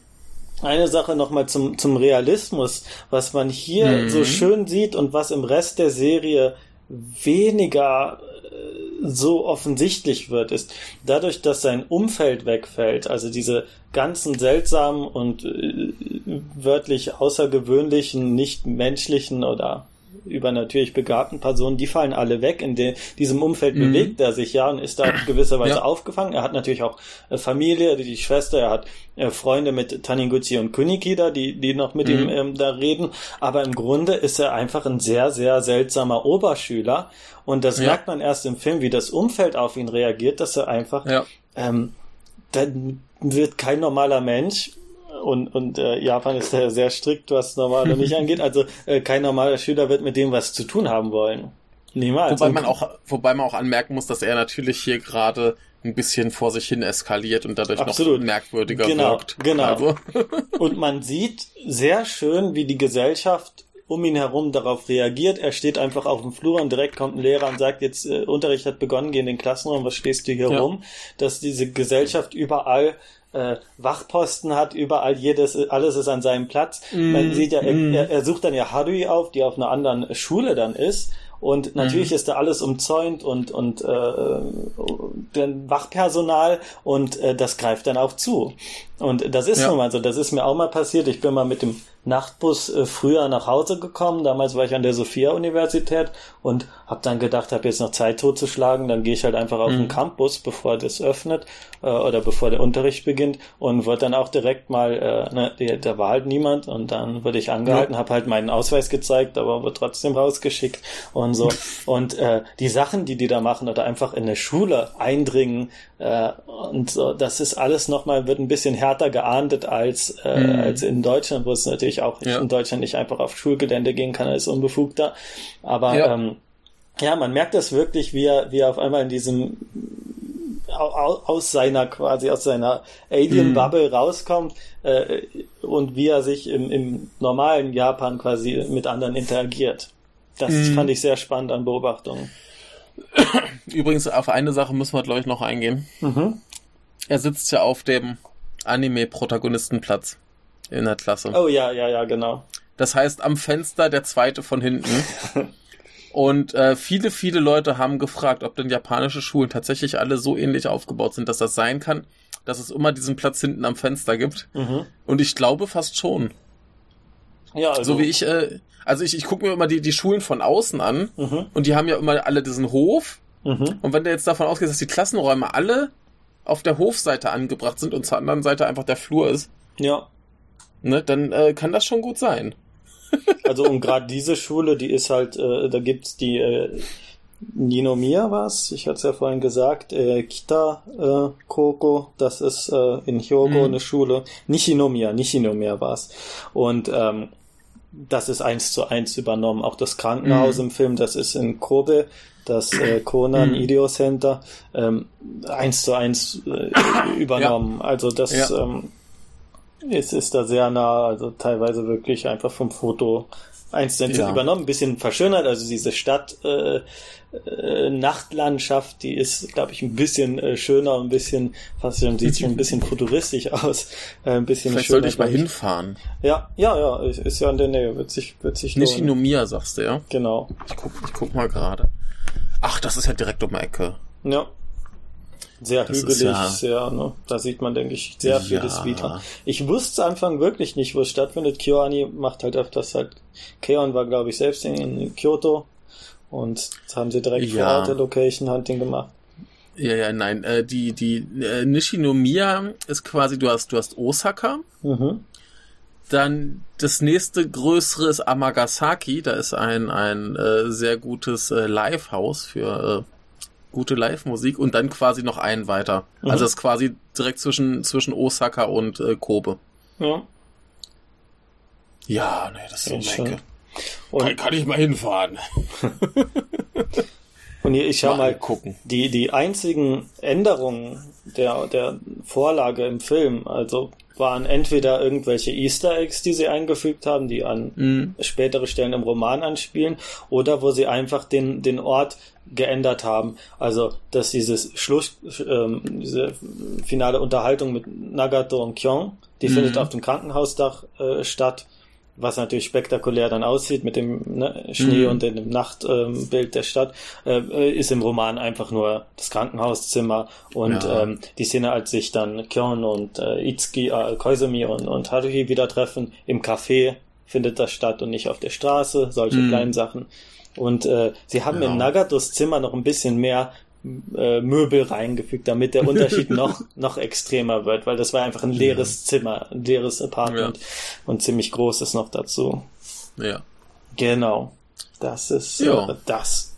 eine Sache nochmal zum, zum Realismus, was man hier mhm. so schön sieht und was im Rest der Serie weniger äh, so offensichtlich wird, ist dadurch, dass sein Umfeld wegfällt, also diese ganzen seltsamen und äh, wörtlich außergewöhnlichen, nicht menschlichen oder übernatürlich begabten Personen, die fallen alle weg. In de, diesem Umfeld mhm. bewegt er sich ja und ist da gewisserweise ja. aufgefangen. Er hat natürlich auch äh, Familie, die Schwester, er hat äh, Freunde mit Taniguchi und Kuniki da, die, die noch mit mhm. ihm ähm, da reden. Aber im Grunde ist er einfach ein sehr, sehr seltsamer Oberschüler. Und das ja. merkt man erst im Film, wie das Umfeld auf ihn reagiert, dass er einfach, ja. ähm, dann wird kein normaler Mensch und, und äh, Japan ist ja sehr strikt, was normale nicht angeht. Also äh, kein normaler Schüler wird mit dem was zu tun haben wollen. Niemals. Wobei man auch, wobei man auch anmerken muss, dass er natürlich hier gerade ein bisschen vor sich hin eskaliert und dadurch Absolut. noch merkwürdiger genau, wirkt. Genau. Also. und man sieht sehr schön, wie die Gesellschaft um ihn herum darauf reagiert. Er steht einfach auf dem Flur und direkt kommt ein Lehrer und sagt, jetzt äh, Unterricht hat begonnen, geh in den Klassenraum, was stehst du hier ja. rum? Dass diese Gesellschaft überall äh, Wachposten hat, überall jedes, alles ist an seinem Platz. Mm, Man sieht ja, mm. er, er, sucht dann ja Harui auf, die auf einer anderen Schule dann ist. Und natürlich mhm. ist da alles umzäunt und, und äh, den Wachpersonal und äh, das greift dann auch zu. Und das ist ja. nun mal so, das ist mir auch mal passiert. Ich bin mal mit dem Nachtbus äh, früher nach Hause gekommen. Damals war ich an der Sophia-Universität und habe dann gedacht, habe jetzt noch Zeit totzuschlagen. Dann gehe ich halt einfach auf mhm. den Campus, bevor das öffnet äh, oder bevor der Unterricht beginnt und wurde dann auch direkt mal, äh, ne, da war halt niemand und dann wurde ich angehalten, ja. habe halt meinen Ausweis gezeigt, aber wurde trotzdem rausgeschickt und so. und äh, die Sachen, die die da machen oder einfach in eine Schule eindringen äh, und so, das ist alles nochmal, wird ein bisschen härter geahndet als, äh, mhm. als in Deutschland, wo es natürlich auch ja. in Deutschland nicht einfach auf Schulgelände gehen kann als Unbefugter. Aber ja. Ähm, ja, man merkt das wirklich, wie er, wie er auf einmal in diesem aus seiner quasi aus seiner Alien Bubble mhm. rauskommt äh, und wie er sich im, im normalen Japan quasi mit anderen interagiert. Das mhm. fand ich sehr spannend an Beobachtungen. Übrigens, auf eine Sache müssen wir, glaube ich, noch eingehen. Mhm. Er sitzt ja auf dem Anime-Protagonistenplatz in der Klasse. Oh ja, ja, ja, genau. Das heißt, am Fenster der zweite von hinten. Und äh, viele, viele Leute haben gefragt, ob denn japanische Schulen tatsächlich alle so ähnlich aufgebaut sind, dass das sein kann, dass es immer diesen Platz hinten am Fenster gibt. Mhm. Und ich glaube fast schon. Ja, also so wie ich, äh, also ich, ich gucke mir immer die, die Schulen von außen an mhm. und die haben ja immer alle diesen Hof. Mhm. Und wenn du jetzt davon ausgehst, dass die Klassenräume alle auf der Hofseite angebracht sind und zur anderen Seite einfach der Flur ist, ja. Ne, dann äh, kann das schon gut sein. Also und gerade diese Schule, die ist halt, äh, da gibt's die äh, Ninomiya was, ich hatte es ja vorhin gesagt, äh, Kita äh, Koko, das ist äh, in Hyogo mhm. eine Schule, Nishinomiya, Nishinomiya war's. Und ähm, das ist eins zu eins übernommen. Auch das Krankenhaus mhm. im Film, das ist in Kobe, das äh, Konan mhm. Idio Center, ähm, eins zu eins äh, übernommen. Ja. Also das ja. ähm, es ist da sehr nah, also teilweise wirklich einfach vom Foto eins zu ja. übernommen, ein bisschen verschönert. Also diese Stadt äh, äh, Nachtlandschaft, die ist, glaube ich, ein bisschen äh, schöner, ein bisschen, fast schon, sieht schon ein bisschen futuristisch aus, äh, ein bisschen Vielleicht schöner. sollte ich mal hinfahren. Ja, ja, ja, ist, ist ja in der Nähe, wird sich, wird sich Nishinomiya, sagst du, ja? Genau. Ich guck, ich guck mal gerade. Ach, das ist ja direkt um die Ecke. Ja. Sehr das hügelig, ja, sehr, ne? Da sieht man, denke ich, sehr vieles ja. wieder. Ich wusste Anfang wirklich nicht, wo es stattfindet. KyoAni macht halt öfters halt, Keon war, glaube ich, selbst in, in Kyoto und haben sie direkt ja. vor Ort der Location Hunting gemacht. Ja, ja, nein, äh, die, die äh, Nishinomiya ist quasi, du hast, du hast Osaka, mhm. Dann das nächste größere ist Amagasaki. Da ist ein, ein äh, sehr gutes äh, Live-Haus für äh, gute Live-Musik und dann quasi noch einen weiter. Mhm. Also das ist quasi direkt zwischen, zwischen Osaka und äh, Kobe. Ja. Ja, nee, das ist so eine Kann, kann ich mal hinfahren. und hier, ich schau mal, gucken. Die, die einzigen Änderungen der, der Vorlage im Film, also waren entweder irgendwelche Easter Eggs, die sie eingefügt haben, die an mhm. spätere Stellen im Roman anspielen, oder wo sie einfach den, den Ort geändert haben. Also, dass dieses Schluss, ähm, diese finale Unterhaltung mit Nagato und Kyong, die mhm. findet auf dem Krankenhausdach äh, statt was natürlich spektakulär dann aussieht mit dem ne, Schnee mhm. und dem Nachtbild ähm, der Stadt, äh, ist im Roman einfach nur das Krankenhauszimmer und ja. ähm, die Szene, als sich dann Kyon und äh, Itsuki, äh, Koizumi und, und Haruhi wieder treffen im Café, findet das statt und nicht auf der Straße, solche mhm. kleinen Sachen. Und äh, sie haben ja. in Nagatos Zimmer noch ein bisschen mehr äh, Möbel reingefügt, damit der Unterschied noch, noch extremer wird, weil das war einfach ein leeres ja. Zimmer, ein leeres Apartment ja. und ziemlich großes noch dazu. Ja. Genau. Das ist ja. Äh, das.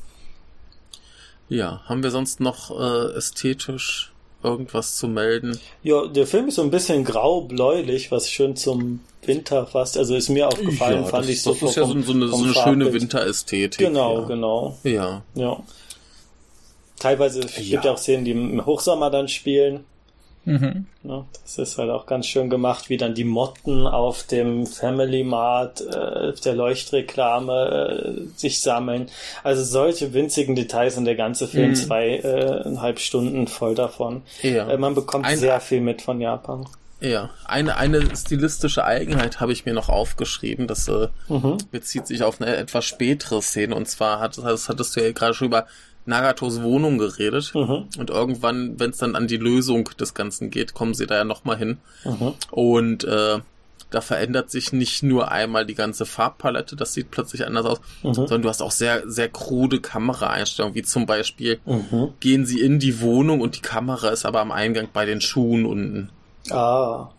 Ja, haben wir sonst noch äh, ästhetisch irgendwas zu melden? Ja, der Film ist so ein bisschen grau-bläulich, was schön zum Winter fast, also ist mir aufgefallen, ja, fand das, ich so. Das ist ja so, so eine, so eine schöne Winterästhetik. Genau, ja. genau. Ja. Ja. Teilweise ja. gibt ja auch Szenen, die im Hochsommer dann spielen. Mhm. Ja, das ist halt auch ganz schön gemacht, wie dann die Motten auf dem Family Mart äh, der Leuchtreklame äh, sich sammeln. Also solche winzigen Details und der ganze Film mhm. zweieinhalb Stunden voll davon. Ja. Äh, man bekommt Ein, sehr viel mit von Japan. Ja, eine, eine stilistische Eigenheit habe ich mir noch aufgeschrieben. Das äh, mhm. bezieht sich auf eine etwas spätere Szene. Und zwar hat, das hattest du ja gerade schon über Nagatos Wohnung geredet. Mhm. Und irgendwann, wenn es dann an die Lösung des Ganzen geht, kommen sie da ja nochmal hin. Mhm. Und äh, da verändert sich nicht nur einmal die ganze Farbpalette, das sieht plötzlich anders aus, mhm. sondern du hast auch sehr, sehr krude Kameraeinstellungen, wie zum Beispiel mhm. gehen sie in die Wohnung und die Kamera ist aber am Eingang bei den Schuhen unten. Ah.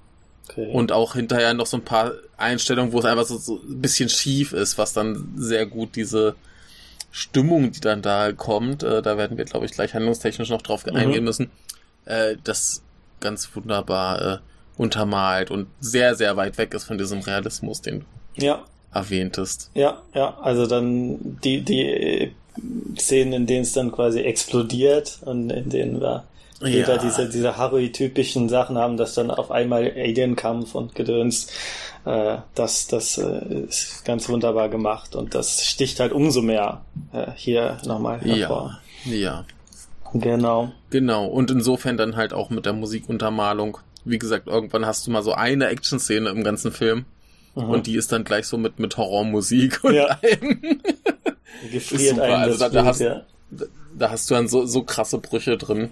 Okay. Und auch hinterher noch so ein paar Einstellungen, wo es einfach so, so ein bisschen schief ist, was dann sehr gut diese Stimmung, die dann da kommt, äh, da werden wir, glaube ich, gleich handlungstechnisch noch drauf mhm. eingehen müssen, äh, das ganz wunderbar äh, untermalt und sehr, sehr weit weg ist von diesem Realismus, den ja. erwähntest. Ja, ja, also dann die, die Szenen, in denen es dann quasi explodiert und in denen wir ja. wieder diese, diese Harui-typischen Sachen haben, dass dann auf einmal Alien-Kampf und Gedöns, äh, das, das äh, ist ganz wunderbar gemacht und das sticht halt umso mehr äh, hier nochmal hervor. Ja, ja. Genau. Genau, und insofern dann halt auch mit der Musikuntermalung. Wie gesagt, irgendwann hast du mal so eine Action-Szene im ganzen Film. Mhm. Und die ist dann gleich so mit, mit Horrormusik und ja. allem. Gefriert einen also da, da, hast, ja. da hast du dann so, so krasse Brüche drin.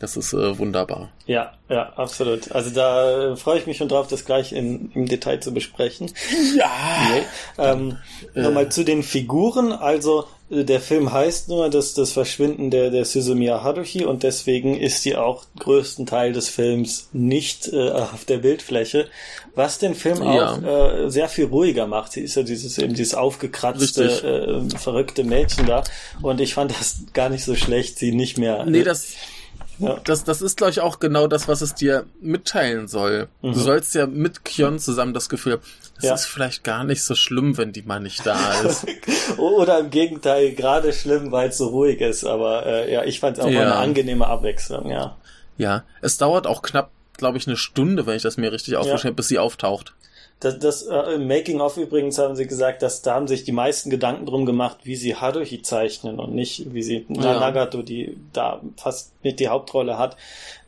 Das ist äh, wunderbar. Ja, ja, absolut. Also da äh, freue ich mich schon drauf, das gleich in, im Detail zu besprechen. Ja. Nee. Ähm, äh. Nochmal zu den Figuren. Also äh, der Film heißt nur das, das Verschwinden der, der Suzumiya Haruhi und deswegen ist die auch größten Teil des Films nicht äh, auf der Bildfläche, was den Film ja. auch äh, sehr viel ruhiger macht. Sie ist ja dieses eben dieses aufgekratzte, äh, verrückte Mädchen da und ich fand das gar nicht so schlecht, sie nicht mehr. Nee, das ja. Das, das ist, glaube ich, auch genau das, was es dir mitteilen soll. Mhm. Du sollst ja mit Kion zusammen das Gefühl, es ja. ist vielleicht gar nicht so schlimm, wenn die mal nicht da ist. Oder im Gegenteil, gerade schlimm, weil es so ruhig ist. Aber äh, ja, ich fand es auch ja. eine angenehme Abwechslung, ja. Ja, es dauert auch knapp, glaube ich, eine Stunde, wenn ich das mir richtig aufgeschrieben habe, bis sie auftaucht. Das, das äh, Making of übrigens haben sie gesagt, dass da haben sich die meisten Gedanken drum gemacht, wie sie Haruhi zeichnen und nicht wie sie ja. Nagato, die da fast mit die Hauptrolle hat.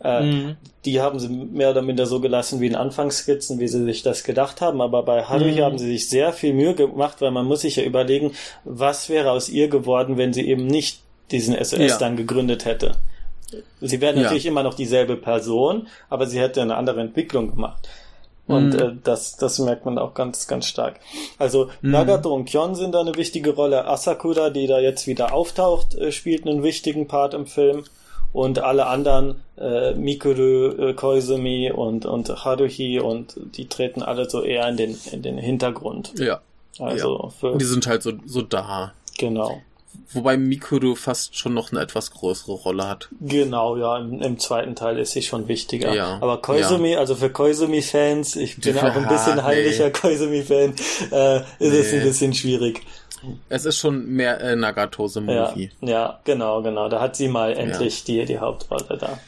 Äh, mhm. Die haben sie mehr oder minder so gelassen wie in Anfangsskizzen, wie sie sich das gedacht haben. Aber bei Haruhi mhm. haben sie sich sehr viel Mühe gemacht, weil man muss sich ja überlegen, was wäre aus ihr geworden, wenn sie eben nicht diesen SOS ja. dann gegründet hätte. Sie wäre natürlich ja. immer noch dieselbe Person, aber sie hätte eine andere Entwicklung gemacht. Und mhm. äh, das, das merkt man auch ganz, ganz stark. Also mhm. Nagato und Kyon sind da eine wichtige Rolle. Asakura, die da jetzt wieder auftaucht, äh, spielt einen wichtigen Part im Film. Und alle anderen, äh, Mikuru, äh, Koizumi und, und Haruhi, und die treten alle so eher in den, in den Hintergrund. Ja. Also ja. Für, die sind halt so, so da. Genau. Wobei Mikuru fast schon noch eine etwas größere Rolle hat. Genau, ja, im, im zweiten Teil ist sie schon wichtiger. Ja, Aber Koizumi, ja. also für Koizumi-Fans, ich bin auch ein bisschen heiliger nee. Koizumi-Fan, äh, ist nee. es ein bisschen schwierig. Es ist schon mehr äh, Nagatose-Movie. Ja, ja, genau, genau. Da hat sie mal endlich ja. die, die Hauptrolle da.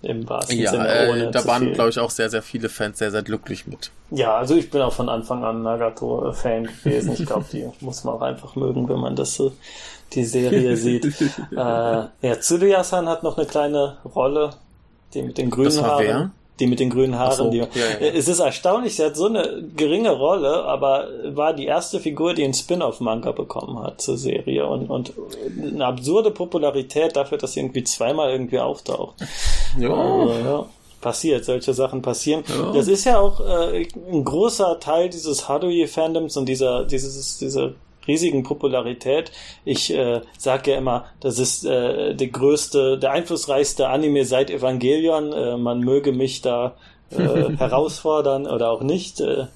Im wahrsten ja, Sinne. Ohne äh, da waren, glaube ich, auch sehr, sehr viele Fans sehr, sehr glücklich mit. Ja, also ich bin auch von Anfang an Nagato-Fan gewesen. Ich glaube, die muss man auch einfach mögen, wenn man das so die Serie sieht. äh, ja, Tsuruya-san hat noch eine kleine Rolle, die mit den grünen Haaren. Wer? Die mit den grünen Haaren. So, die, ja, ja. Es ist erstaunlich, sie hat so eine geringe Rolle, aber war die erste Figur, die einen Spin-off-Manga bekommen hat zur Serie und, und eine absurde Popularität dafür, dass sie irgendwie zweimal irgendwie auftaucht. Ja. Also, ja passiert, solche Sachen passieren. Ja. Das ist ja auch äh, ein großer Teil dieses Haruhi-Fandoms und dieser, dieses, dieser riesigen Popularität. Ich äh, sage ja immer, das ist äh, der größte, der einflussreichste Anime seit Evangelion. Äh, man möge mich da äh, herausfordern oder auch nicht. Äh,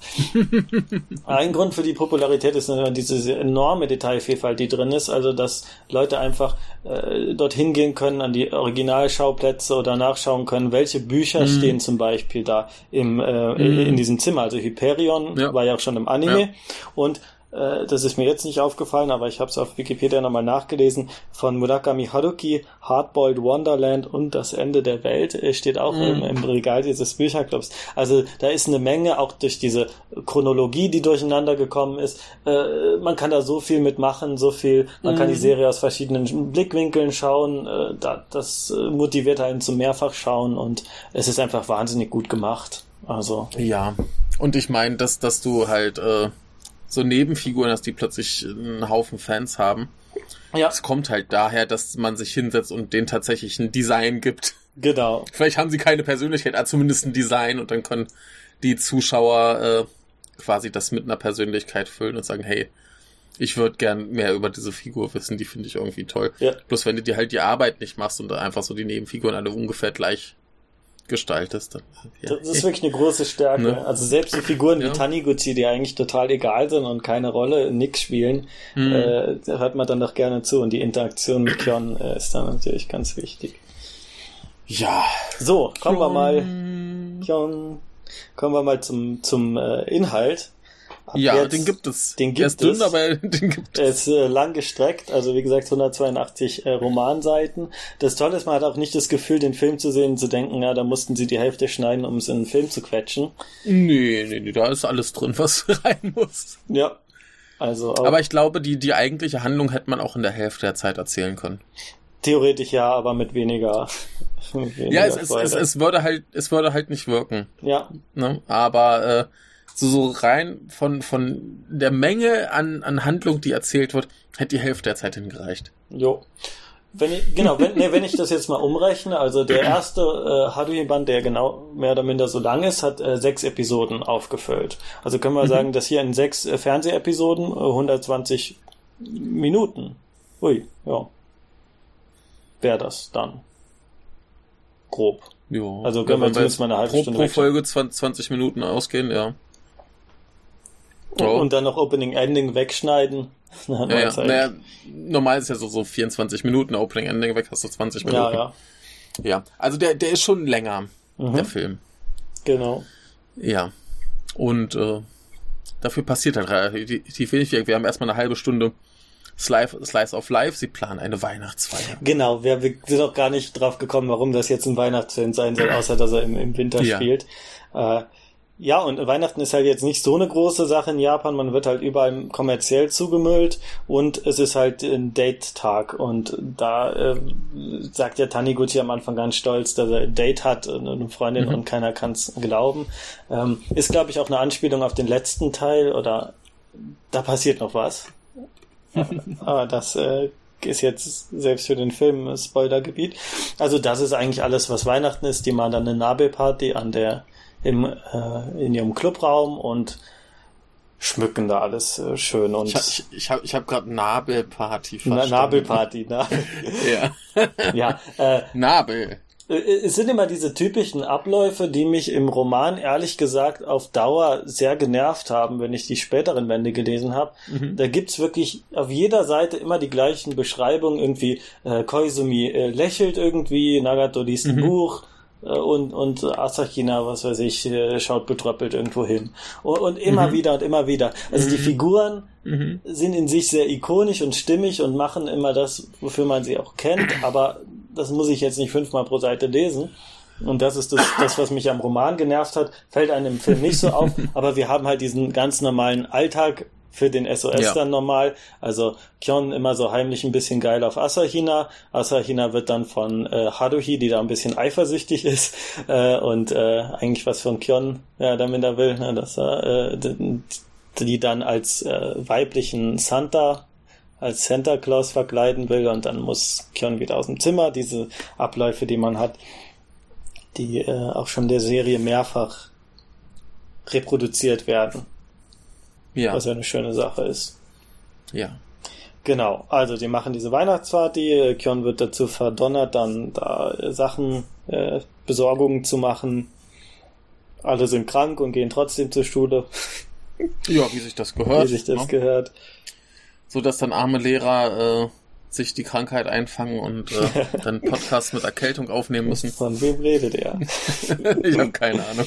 ein Grund für die Popularität ist diese enorme Detailvielfalt, die drin ist, also dass Leute einfach äh, dorthin gehen können an die Originalschauplätze oder nachschauen können, welche Bücher mhm. stehen zum Beispiel da im äh, mhm. in diesem Zimmer. Also Hyperion ja. war ja auch schon im Anime ja. und das ist mir jetzt nicht aufgefallen, aber ich habe es auf Wikipedia nochmal nachgelesen, von Murakami Haruki, Hardboiled Wonderland und das Ende der Welt äh, steht auch mm. im, im, Regal dieses Bücherclubs. Also da ist eine Menge, auch durch diese Chronologie, die durcheinander gekommen ist. Äh, man kann da so viel mitmachen, so viel, man mm. kann die mhm. Serie aus verschiedenen Blickwinkeln schauen, äh, da, das äh, motiviert einen zum Mehrfachschauen und es ist einfach wahnsinnig gut gemacht. Also. Ja. Und ich meine, dass, dass du halt äh, so Nebenfiguren hast, die plötzlich einen Haufen Fans haben. Ja. Es kommt halt daher, dass man sich hinsetzt und denen tatsächlich ein Design gibt. Genau. Vielleicht haben sie keine Persönlichkeit, aber zumindest ein Design und dann können die Zuschauer äh, quasi das mit einer Persönlichkeit füllen und sagen, hey, ich würde gern mehr über diese Figur wissen, die finde ich irgendwie toll. Ja. Bloß wenn du dir halt die Arbeit nicht machst und einfach so die Nebenfiguren alle ungefähr gleich gestaltest. Dann, ja. Das ist wirklich eine große Stärke. Ne? Also selbst die Figuren ja. wie Taniguchi, die eigentlich total egal sind und keine Rolle, nix spielen, mhm. äh, hört man dann doch gerne zu. Und die Interaktion mit Kyon äh, ist dann natürlich ganz wichtig. Ja. So, kommen Kyon. wir mal, Kyon, kommen wir mal zum, zum äh, Inhalt. Ja, jetzt, den gibt es. Den gibt er ist dünn, es. aber den gibt es. Er ist äh, lang gestreckt, also wie gesagt 182 äh, Romanseiten. Das Tolle ist, man hat auch nicht das Gefühl, den Film zu sehen und zu denken, ja, da mussten sie die Hälfte schneiden, um es in einen Film zu quetschen. Nee, nee, nee, da ist alles drin, was rein muss. Ja. Also aber ich glaube, die, die eigentliche Handlung hätte man auch in der Hälfte der Zeit erzählen können. Theoretisch ja, aber mit weniger. mit weniger ja, es, es, es, es, würde halt, es würde halt nicht wirken. Ja. Ne? Aber äh, so, so rein von, von der Menge an, an Handlung, die erzählt wird, hätte die Hälfte der Zeit hingereicht. Jo. Wenn ich, genau, wenn, nee, wenn ich das jetzt mal umrechne, also der erste äh, Haruhi-Band, der genau mehr oder minder so lang ist, hat äh, sechs Episoden aufgefüllt. Also können wir mhm. sagen, dass hier in sechs äh, Fernsehepisoden äh, 120 Minuten. Ui, ja. Wäre das dann. Grob. Jo. Also können wir zumindest mal eine halbe pro, Stunde Pro Folge 20 Minuten ausgehen, ja. Oh. Und dann noch Opening Ending wegschneiden. ja, ja. Naja, normal ist ja so, so 24 Minuten Opening Ending weg, hast du 20 Minuten. Ja, ja. Ja, also der, der ist schon länger, mhm. der Film. Genau. Ja. Und äh, dafür passiert halt relativ wenig. Wir haben erstmal eine halbe Stunde Slice, Slice of Life. Sie planen eine Weihnachtsfeier. Genau, wir, wir sind auch gar nicht drauf gekommen, warum das jetzt ein Weihnachtsfilm sein soll, außer dass er im, im Winter ja. spielt. Äh, ja, und Weihnachten ist halt jetzt nicht so eine große Sache in Japan. Man wird halt überall kommerziell zugemüllt und es ist halt ein Date-Tag. Und da äh, sagt ja Taniguchi am Anfang ganz stolz, dass er ein Date hat und eine Freundin mhm. und keiner kann es glauben. Ähm, ist, glaube ich, auch eine Anspielung auf den letzten Teil oder da passiert noch was. Aber das äh, ist jetzt selbst für den Film Spoilergebiet. Also das ist eigentlich alles, was Weihnachten ist. Die machen dann eine Nabelparty an der im, äh, in ihrem Clubraum und schmücken da alles äh, schön und ich, ich, ich habe ich hab gerade Nabelparty verstanden. Na, Nabelparty, Nabel. ja. ja, äh, Nabel. Äh, es sind immer diese typischen Abläufe, die mich im Roman ehrlich gesagt auf Dauer sehr genervt haben, wenn ich die späteren Bände gelesen habe. Mhm. Da gibt's wirklich auf jeder Seite immer die gleichen Beschreibungen. Irgendwie äh, Koizumi äh, lächelt irgendwie, Nagato liest ein mhm. Buch, äh, und, und Asakina, was weiß ich, äh, schaut betröppelt irgendwo hin. Und, und immer mhm. wieder und immer wieder. Also mhm. die Figuren mhm. sind in sich sehr ikonisch und stimmig und machen immer das, wofür man sie auch kennt, aber das muss ich jetzt nicht fünfmal pro Seite lesen. Und das ist das, das, was mich am Roman genervt hat. Fällt einem im Film nicht so auf, aber wir haben halt diesen ganz normalen Alltag für den SOS ja. dann normal. Also Kyon immer so heimlich ein bisschen geil auf Asahina. Asahina wird dann von äh, Haruhi, die da ein bisschen eifersüchtig ist äh, und äh, eigentlich was von Kyon ja, damit er will, ne, dass er äh, die dann als äh, weiblichen Santa als Santa Claus verkleiden will und dann muss Kyon wieder aus dem Zimmer. Diese Abläufe, die man hat, die äh, auch schon der Serie mehrfach reproduziert werden. Ja. Was ja eine schöne Sache ist. Ja. Genau, also die machen diese Weihnachtsparty, Kyon wird dazu verdonnert, dann da Sachen, äh, Besorgungen zu machen. Alle sind krank und gehen trotzdem zur Schule. Ja, wie sich das gehört. Wie sich das ne? gehört. So dass dann arme Lehrer äh, sich die Krankheit einfangen und äh, dann Podcast mit Erkältung aufnehmen müssen. Von wem redet er? ich habe keine Ahnung.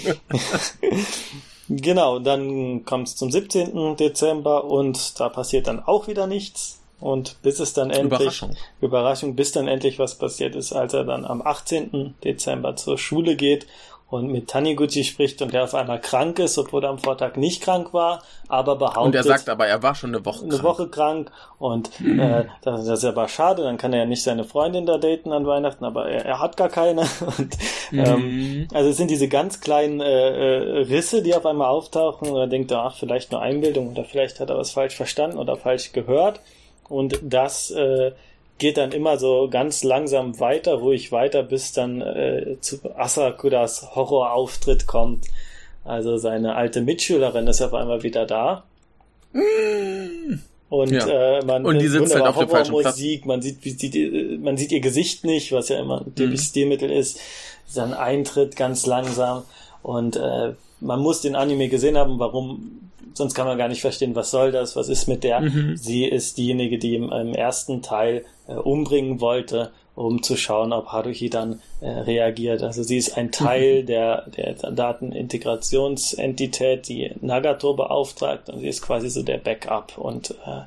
Genau, dann kommt es zum 17. Dezember und da passiert dann auch wieder nichts. Und bis es dann endlich, Überraschung. Überraschung, bis dann endlich was passiert ist, als er dann am 18. Dezember zur Schule geht und mit Taniguchi spricht und der auf einmal krank ist, obwohl er am Vortag nicht krank war, aber behauptet. Und er sagt aber, er war schon eine Woche krank. Eine Woche krank und äh, das, das ist aber schade, dann kann er ja nicht seine Freundin da daten an Weihnachten, aber er, er hat gar keine. Und, ähm, mhm. Also es sind diese ganz kleinen äh, äh, Risse, die auf einmal auftauchen und er denkt, ach, vielleicht nur Einbildung oder vielleicht hat er was falsch verstanden oder falsch gehört. Und das äh, geht dann immer so ganz langsam weiter, ruhig weiter, bis dann äh, zu Asakuras Horrorauftritt kommt. Also seine alte Mitschülerin ist auf einmal wieder da. Und ja. äh, man und die sitzt halt auf dem falschen Platz. man sieht, wie sie, man sieht ihr Gesicht nicht, was ja immer ein mhm. Stilmittel ist. Sein Eintritt ganz langsam und äh, man muss den Anime gesehen haben, warum sonst kann man gar nicht verstehen, was soll das, was ist mit der. Mhm. Sie ist diejenige, die im, im ersten Teil äh, umbringen wollte um zu schauen, ob Haruhi dann äh, reagiert. Also sie ist ein Teil der, der Datenintegrationsentität, die Nagato beauftragt und sie ist quasi so der Backup und äh,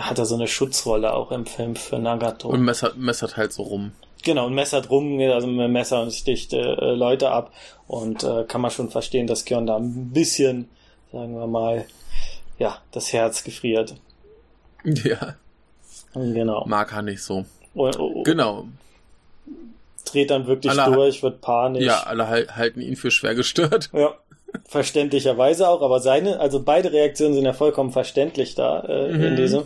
hat da so eine Schutzrolle auch im Film für Nagato. Und messert, messert halt so rum. Genau, und messert rum, also mit Messer und sticht äh, Leute ab und äh, kann man schon verstehen, dass Kyon da ein bisschen, sagen wir mal, ja, das Herz gefriert. Ja. Genau. Mag er nicht so. Und, und, Genau. Dreht dann wirklich Alle- durch, wird panisch. Ja, alle hal- halten ihn für schwer gestört. Ja, verständlicherweise auch, aber seine, also beide Reaktionen sind ja vollkommen verständlich da äh, in Mhm. diesem.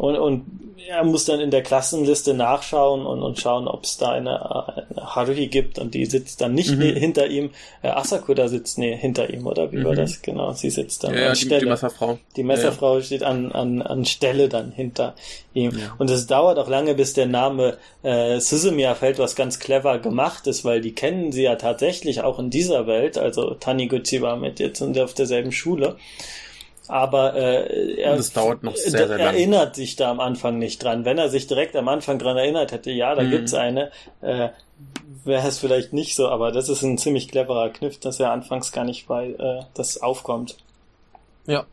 Und, und er muss dann in der Klassenliste nachschauen und, und schauen, ob es da eine, eine Haruhi gibt und die sitzt dann nicht Mhm. hinter ihm. Äh, Asakura sitzt nee, hinter ihm, oder wie war das? Genau, sie sitzt dann Ja, an ja, Stelle. die Messerfrau. Die Messerfrau steht an, an, an Stelle dann hinter ihm. Ja. Und es dauert auch lange, bis der Name äh, Suzumiya fällt, was ganz clever gemacht ist, weil die kennen sie ja tatsächlich auch in dieser Welt. Also Taniguchi war mit jetzt und auf derselben Schule. Aber äh, er Das dauert noch sehr, sehr lang. erinnert sich da am Anfang nicht dran. Wenn er sich direkt am Anfang dran erinnert hätte, ja, da Mhm. gibt's eine, äh, wäre es vielleicht nicht so. Aber das ist ein ziemlich cleverer Kniff, dass er anfangs gar nicht bei äh, das aufkommt. Ja.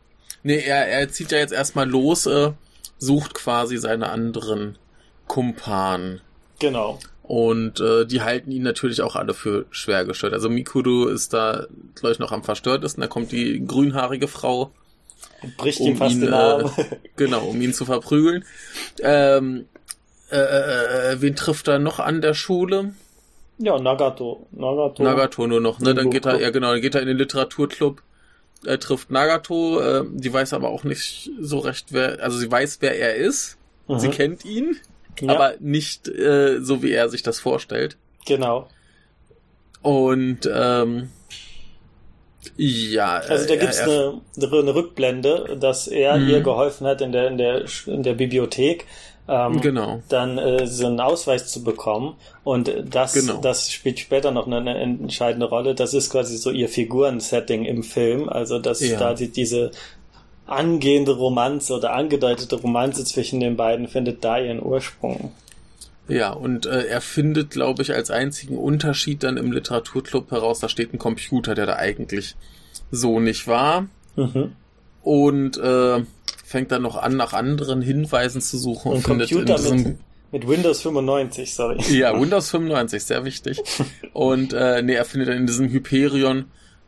Nee, er, er zieht ja jetzt erstmal los, äh, sucht quasi seine anderen Kumpanen. Genau. Und äh, die halten ihn natürlich auch alle für schwer gestört. Also Mikuru ist da, glaube ich, noch am verstörtesten. Da kommt die grünhaarige Frau, Bricht ihm um fast ihn, den Arm. äh, genau, um ihn zu verprügeln. Ähm, äh, äh, äh, wen trifft er noch an der Schule? Ja, Nagato. Nagato. Nagato nur noch, ne? Dann geht er, ja genau, dann geht er in den Literaturclub, er trifft Nagato, äh, die weiß aber auch nicht so recht, wer, also sie weiß, wer er ist, Mhm. sie kennt ihn, ja, aber nicht äh, so, wie er sich das vorstellt. Genau. Und ähm, ja, Also da äh, gibt's eine, eine Rückblende, dass er Mhm. ihr geholfen hat in der, in der, in der Bibliothek. Ähm, Genau. dann äh, so einen Ausweis zu bekommen. Und das, Genau. das spielt später noch eine, eine entscheidende Rolle. Das ist quasi so ihr Figurensetting im Film. Also, dass Ja. da die, diese angehende Romanze oder angedeutete Romanze zwischen den beiden findet da ihren Ursprung. Ja, und äh, er findet, glaube ich, als einzigen Unterschied dann im Literaturclub heraus, da steht ein Computer, der da eigentlich so nicht war. Mhm. Und äh, fängt dann noch an, nach anderen Hinweisen zu suchen und, findet in Computer diesem mit, mit Windows 95, sorry. Ja, Windows 95, sehr wichtig. Und äh, nee, er findet dann in diesem Hyperion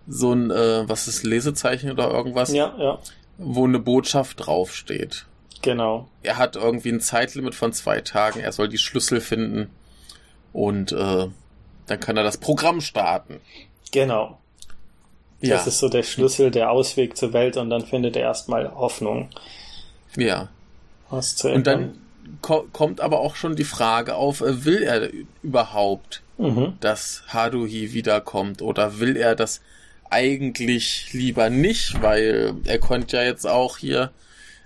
so ein, äh, was ist, Lesezeichen oder irgendwas, Ja, ja, wo eine Botschaft draufsteht. Genau. Er hat irgendwie ein Zeitlimit von zwei Tagen, er soll die Schlüssel finden und äh, dann kann er das Programm starten. Genau. Ja, Das ist so der Schlüssel, der Ausweg zur Welt und dann findet er erstmal Hoffnung, ja. was zu Und dann ko kommt aber auch schon die Frage auf, äh, will er überhaupt Mhm. dass Haruhi wiederkommt oder will er das eigentlich lieber nicht, weil er konnte ja jetzt auch hier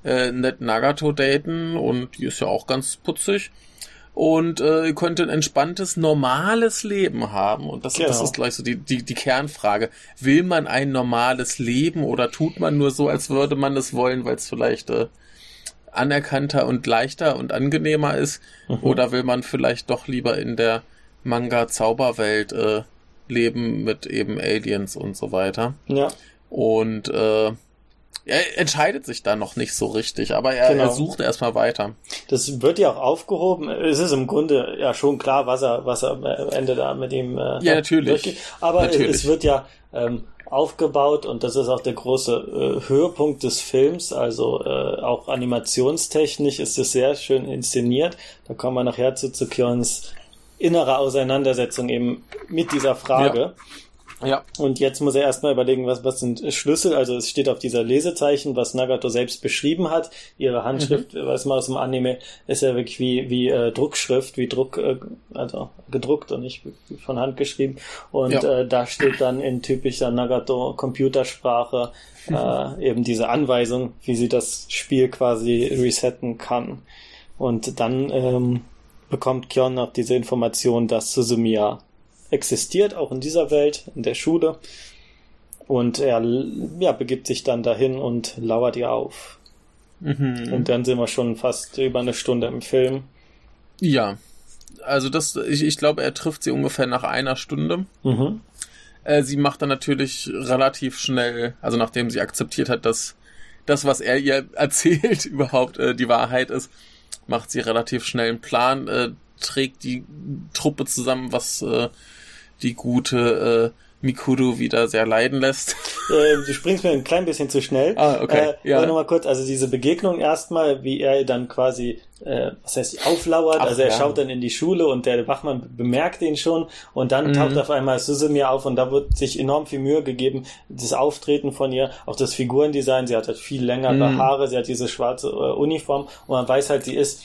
äh, nett Nagato daten und die ist ja auch ganz putzig und äh, könnte ein entspanntes, normales Leben haben. Und das, das Genau. ist gleich so die, die, die Kernfrage. Will man ein normales Leben oder tut man nur so, als würde man es wollen, weil es vielleicht äh, anerkannter und leichter und angenehmer ist? Mhm. Oder will man vielleicht doch lieber in der Manga-Zauberwelt äh, leben mit eben Aliens und so weiter? Ja, Und äh, er entscheidet sich da noch nicht so richtig, aber er, Genau. er sucht erstmal weiter. das wird ja auch aufgehoben. Es ist im Grunde ja schon klar, was er, was er am Ende da mit ihm. Äh, Ja, natürlich. durchgeht. Aber Natürlich. es wird ja ähm, aufgebaut und das ist auch der große äh, Höhepunkt des Films. Also äh, auch animationstechnisch ist es sehr schön inszeniert. Da kommen wir nachher zu, zu Kyons innere Auseinandersetzung eben mit dieser Frage. Ja. Und jetzt muss er erstmal überlegen, was, was sind Schlüssel. Also es steht auf dieser Lesezeichen, was Nagato selbst beschrieben hat. Ihre Handschrift, Mhm. weiß man aus dem Anime, ist ja wirklich wie, wie äh, Druckschrift, wie Druck, äh, also gedruckt und nicht von Hand geschrieben. Und Ja. äh, da steht dann in typischer Nagato Computersprache äh, eben diese Anweisung, wie sie das Spiel quasi resetten kann. Und dann ähm, bekommt Kyon noch diese Information, dass Suzumiya existiert, auch in dieser Welt, in der Schule. Und er ja, begibt sich dann dahin und lauert ihr auf. Mhm. Und dann sind wir schon fast über eine Stunde im Film. Ja. also das, ich, ich glaube, er trifft sie ungefähr nach einer Stunde. Mhm. Äh, sie macht dann natürlich relativ schnell, also nachdem sie akzeptiert hat, dass das, was er ihr erzählt, überhaupt äh, die Wahrheit ist, macht sie relativ schnell einen Plan, äh, trägt die Truppe zusammen, was äh, die gute äh, Mikuru wieder sehr leiden lässt. Äh, du springst mir ein klein bisschen zu schnell. Ah, okay. Äh, ja. nochmal kurz, also diese Begegnung erstmal, wie er dann quasi, äh, was heißt, auflauert. Ach, also er ja. schaut dann in die Schule und der Wachmann bemerkt ihn schon und dann mhm. taucht auf einmal Suzumiya auf und da wird sich enorm viel Mühe gegeben. Das Auftreten von ihr, auch das Figurendesign, sie hat halt viel längere mhm. Haare, sie hat diese schwarze äh, Uniform und man weiß halt, sie ist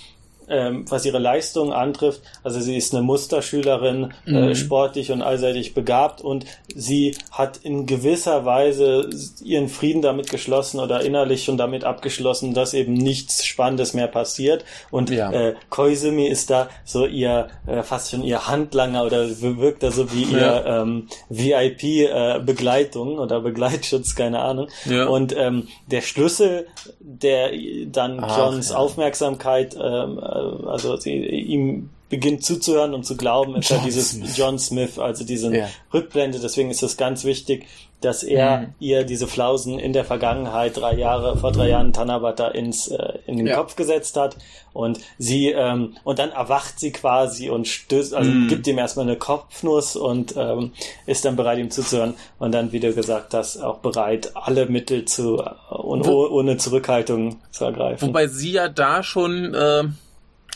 ähm, was ihre Leistung antrifft. Also sie ist eine Musterschülerin, äh, mhm. äh, sportlich und allseitig begabt und sie hat in gewisser Weise ihren Frieden damit geschlossen oder innerlich schon damit abgeschlossen, dass eben nichts Spannendes mehr passiert. Und ja. äh, Koizumi ist da so ihr äh, fast schon ihr Handlanger oder wirkt da so wie ihr ja. ähm, VIP-Begleitung äh, oder Begleitschutz, keine Ahnung. Ja. Und ähm, der Schlüssel, der dann Ach, Johns Aufmerksamkeit ähm, äh, also sie, ihm beginnt zuzuhören und zu glauben, ist ja dieses Smith. John Smith, also diese ja. Rückblende. Deswegen ist es ganz wichtig, dass er mhm. ihr diese Flausen in der Vergangenheit drei Jahre vor drei Jahren Tanabata ins äh, in den ja. Kopf gesetzt hat und sie ähm, und dann erwacht sie quasi und stößt also mhm. gibt ihm erstmal eine Kopfnuss und ähm, ist dann bereit ihm zuzuhören und dann wie du gesagt hast auch bereit alle Mittel zu äh, und ohne Zurückhaltung zu ergreifen wobei sie ja da schon äh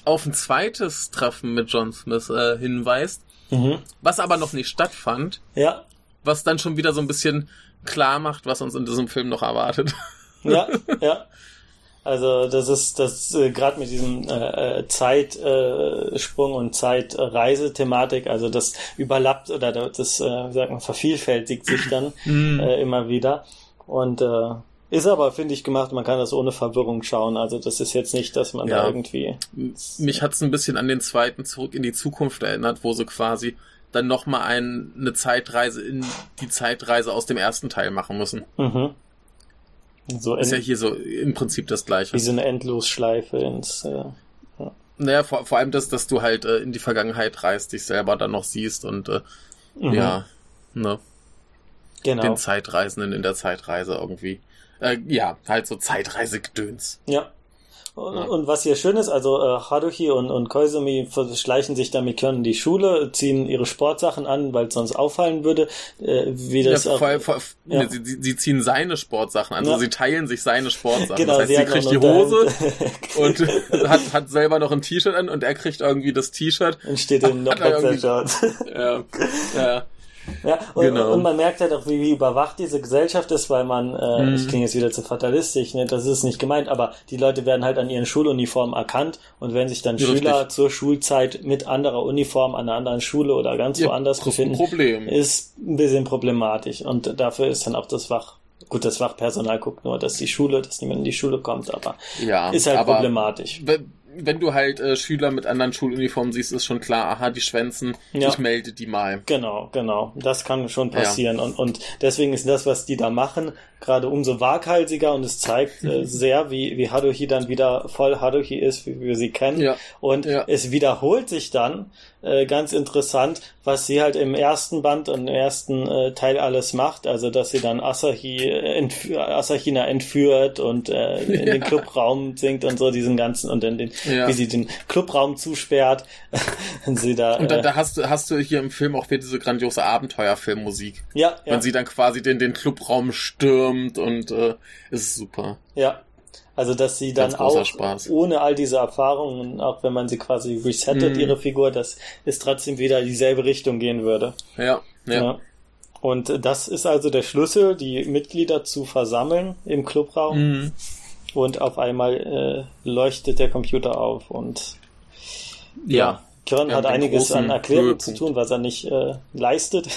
auf ein zweites Treffen mit John Smith äh, hinweist, mhm. was aber noch nicht stattfand. Ja. Was dann schon wieder so ein bisschen klar macht, was uns in diesem Film noch erwartet. Ja, ja. Also das ist das äh, gerade mit diesem äh, äh Zeitsprung äh, und Zeitreisethematik, also das überlappt oder das, äh, wie sagt man, vervielfältigt sich dann mhm. äh, immer wieder. Und äh, ist aber, finde ich, gemacht, man kann das ohne Verwirrung schauen. Also das ist jetzt nicht, dass man ja. da irgendwie. Mich hat es ein bisschen an den zweiten zurück in die Zukunft erinnert, wo sie quasi dann nochmal ein, eine Zeitreise in die Zeitreise aus dem ersten Teil machen müssen. Mhm. So ist ja hier so im Prinzip das gleiche. Wie so eine Endlosschleife ins. Äh, ja. Naja, vor, vor allem das, dass du halt äh, in die Vergangenheit reist, dich selber dann noch siehst und äh, mhm. ja, ne? Genau. Den Zeitreisenden in der Zeitreise irgendwie. Äh, ja, halt so Zeitreisegedöns. Ja. Und, ja. und was hier schön ist, also äh, Haruhi und, und Koizumi schleichen sich dann mit Kyon in die Schule, ziehen ihre Sportsachen an, weil es sonst auffallen würde, äh, wie das ja, auch, vor, vor, ja. sie, sie, ziehen seine Sportsachen an, also sie teilen sich seine Sportsachen. genau, das heißt, sie, kriegt die Hose und hat, hat selber noch ein T-Shirt an und er kriegt irgendwie das T-Shirt. Und steht in der Boxershorts. ja, ja. Ja, und, genau. und man merkt halt auch, wie, wie überwacht diese Gesellschaft ist, weil man, äh, mhm. ich klinge jetzt wieder zu fatalistisch, ne, das ist nicht gemeint, aber die Leute werden halt an ihren Schuluniformen erkannt und wenn sich dann Richtig. Schüler zur Schulzeit mit anderer Uniform an einer anderen Schule oder ganz ja, woanders befinden, Problem. ist ein bisschen problematisch und dafür ist dann auch das Fach Gut, das Fachpersonal guckt nur, dass die Schule, dass niemand in die Schule kommt, aber ja, ist halt problematisch wenn du halt äh, Schüler mit anderen Schuluniformen siehst, ist schon klar, aha, die schwänzen, ja. ich melde die mal. Genau, genau. Das kann schon passieren. Ja. Und, und deswegen ist das, was die da machen, gerade umso waghalsiger und es zeigt äh, sehr, wie, wie Haruhi dann wieder voll Haruhi ist, wie wir sie kennen. Ja. Und es wiederholt sich dann, äh, ganz interessant, was sie halt im ersten Band und im ersten äh, Teil alles macht. Also, dass sie dann Asahi, äh, entf Asahina entführt und äh, in ja. den Clubraum singt und so, diesen ganzen, und dann den, ja. wie sie den Clubraum zusperrt. und sie da, und dann, äh, da hast du, hast du hier im Film auch wieder diese grandiose Abenteuerfilmmusik. Ja, ja. Wenn sie dann quasi den, den Clubraum stürmt und äh, ist super. Ja, also, dass sie dann auch Spaß. ohne all diese Erfahrungen, auch wenn man sie quasi resettet, mm. ihre Figur, dass es trotzdem wieder dieselbe Richtung gehen würde. Ja, ja, ja. Und das ist also der Schlüssel, die Mitglieder zu versammeln im Clubraum. Mm. Und auf einmal äh, leuchtet der Computer auf und ja, ja Kern hat einiges an Erklärung zu tun, was er nicht äh, leistet.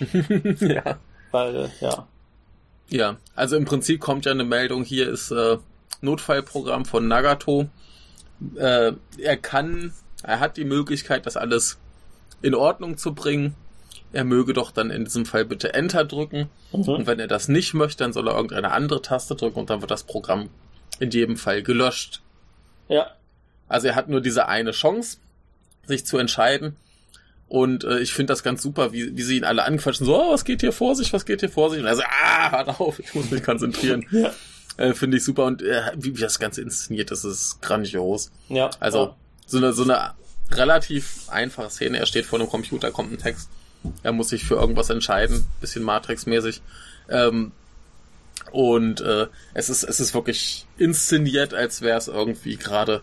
ja. Weil, äh, ja. Ja, also im Prinzip kommt ja eine Meldung, hier ist äh, Notfallprogramm von Nagato. Äh, er kann, er hat die Möglichkeit, das alles in Ordnung zu bringen. Er möge doch dann in diesem Fall bitte Enter drücken. Mhm. Und wenn er das nicht möchte, dann soll er irgendeine andere Taste drücken und dann wird das Programm in jedem Fall gelöscht. Ja. Also er hat nur diese eine Chance. sich zu entscheiden. Und äh, ich finde das ganz super, wie, wie sie ihn alle anquatschen, so, oh, was geht hier vor sich, was geht hier vor sich? Und er so, ah, hört auf, ich muss mich konzentrieren. ja. Äh, finde ich super. Und äh, wie, wie das Ganze inszeniert, das ist grandios. Ja. Also ja. so eine, so eine relativ einfache Szene. Er steht vor einem Computer, kommt ein Text. Er muss sich für irgendwas entscheiden, bisschen Matrix-mäßig. Ähm, und äh, es ist es ist wirklich inszeniert, als wäre es irgendwie gerade.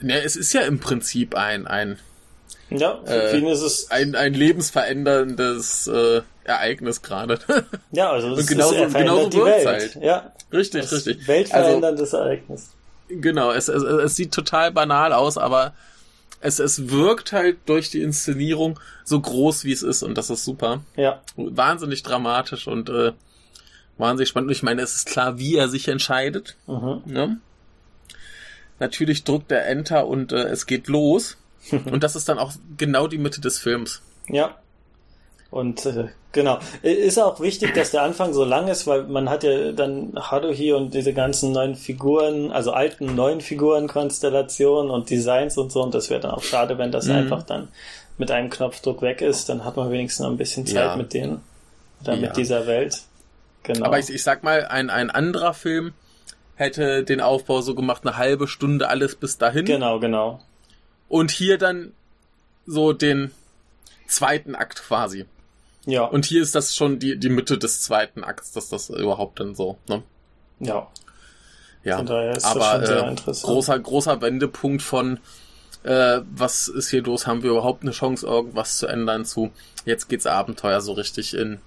Ja, es ist ja im Prinzip ein ein ja, für äh, ihn ist es ein ein lebensveränderndes äh, Ereignis gerade. Ja, also und genauso, ist, genauso die Welt. Halt. Ja, richtig, das richtig. Weltveränderndes also, Ereignis. Genau, es, es, es sieht total banal aus, aber es, es wirkt halt durch die Inszenierung so groß, wie es ist und das ist super. Ja. Wahnsinnig dramatisch und äh, wahnsinnig spannend. Ich meine, es ist klar, wie er sich entscheidet. Mhm. Ne? Natürlich drückt er Enter und äh, es geht los. und das ist dann auch genau die Mitte des Films. Ja. Und äh, genau. Ist auch wichtig, dass der Anfang so lang ist, weil man hat ja dann Haruhi und diese ganzen neuen Figuren, also alten neuen Figurenkonstellationen und Designs und so. Und das wäre dann auch schade, wenn das mhm. einfach dann mit einem Knopfdruck weg ist. Dann hat man wenigstens noch ein bisschen Zeit ja. mit denen oder ja. mit dieser Welt. Genau. Aber ich, ich sag mal, ein, ein anderer Film hätte den Aufbau so gemacht, eine halbe Stunde alles bis dahin. Genau, genau. Und hier dann so den zweiten Akt quasi. Ja. Und hier ist das schon die, die Mitte des zweiten Akts, dass das überhaupt dann so, ne? Ja. Ja, aber äh, großer, großer Wendepunkt von äh, was ist hier los, haben wir überhaupt eine Chance, irgendwas zu ändern zu jetzt geht's Abenteuer so richtig in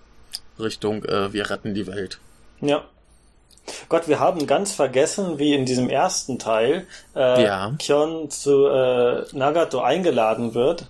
Richtung äh, wir retten die Welt. Ja. Gott, wir haben ganz vergessen, wie in diesem ersten Teil äh, ja. Kyon zu äh, Nagato eingeladen wird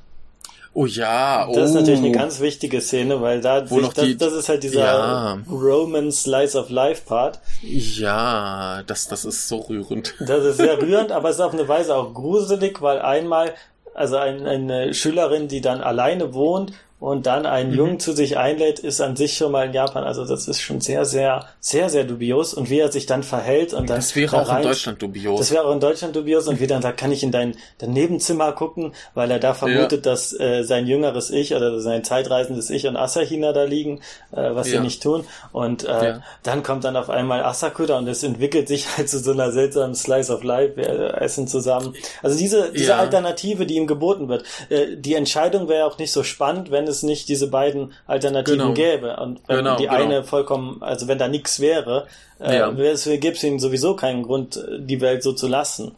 Oh ja, oh. Das ist natürlich eine oh. ganz wichtige Szene, weil da Wo sich, das, die, das ist halt dieser ja. Roman Slice of Life Part. Ja, das, das ist so rührend. Das ist sehr rührend, aber es ist auf eine Weise auch gruselig, weil einmal, also ein, eine Schülerin, die dann alleine wohnt und dann einen mhm. Jungen zu sich einlädt, ist an sich schon mal in Japan, also das ist schon sehr, sehr, sehr, sehr dubios und wie er sich dann verhält und dann. Das wäre da auch rein, in Deutschland dubios. Das wäre auch in Deutschland dubios und wie dann sagt, kann ich in dein, dein Nebenzimmer gucken, weil er da vermutet, ja. dass äh, sein jüngeres Ich oder sein zeitreisendes Ich und Asahina da liegen, äh, was ja. sie nicht tun. Und äh, ja. dann kommt dann auf einmal Asakura und es entwickelt sich halt zu so einer seltsamen Slice of Life, wir essen zusammen. Also diese, diese Alternative, die ihm geboten wird. Äh, die Entscheidung wäre auch nicht so spannend, wenn es nicht diese beiden Alternativen genau. gäbe. Und wenn genau, die genau. eine vollkommen, also wenn da nichts wäre, äh, ja. gäbe es ihnen sowieso keinen Grund, die Welt so zu lassen.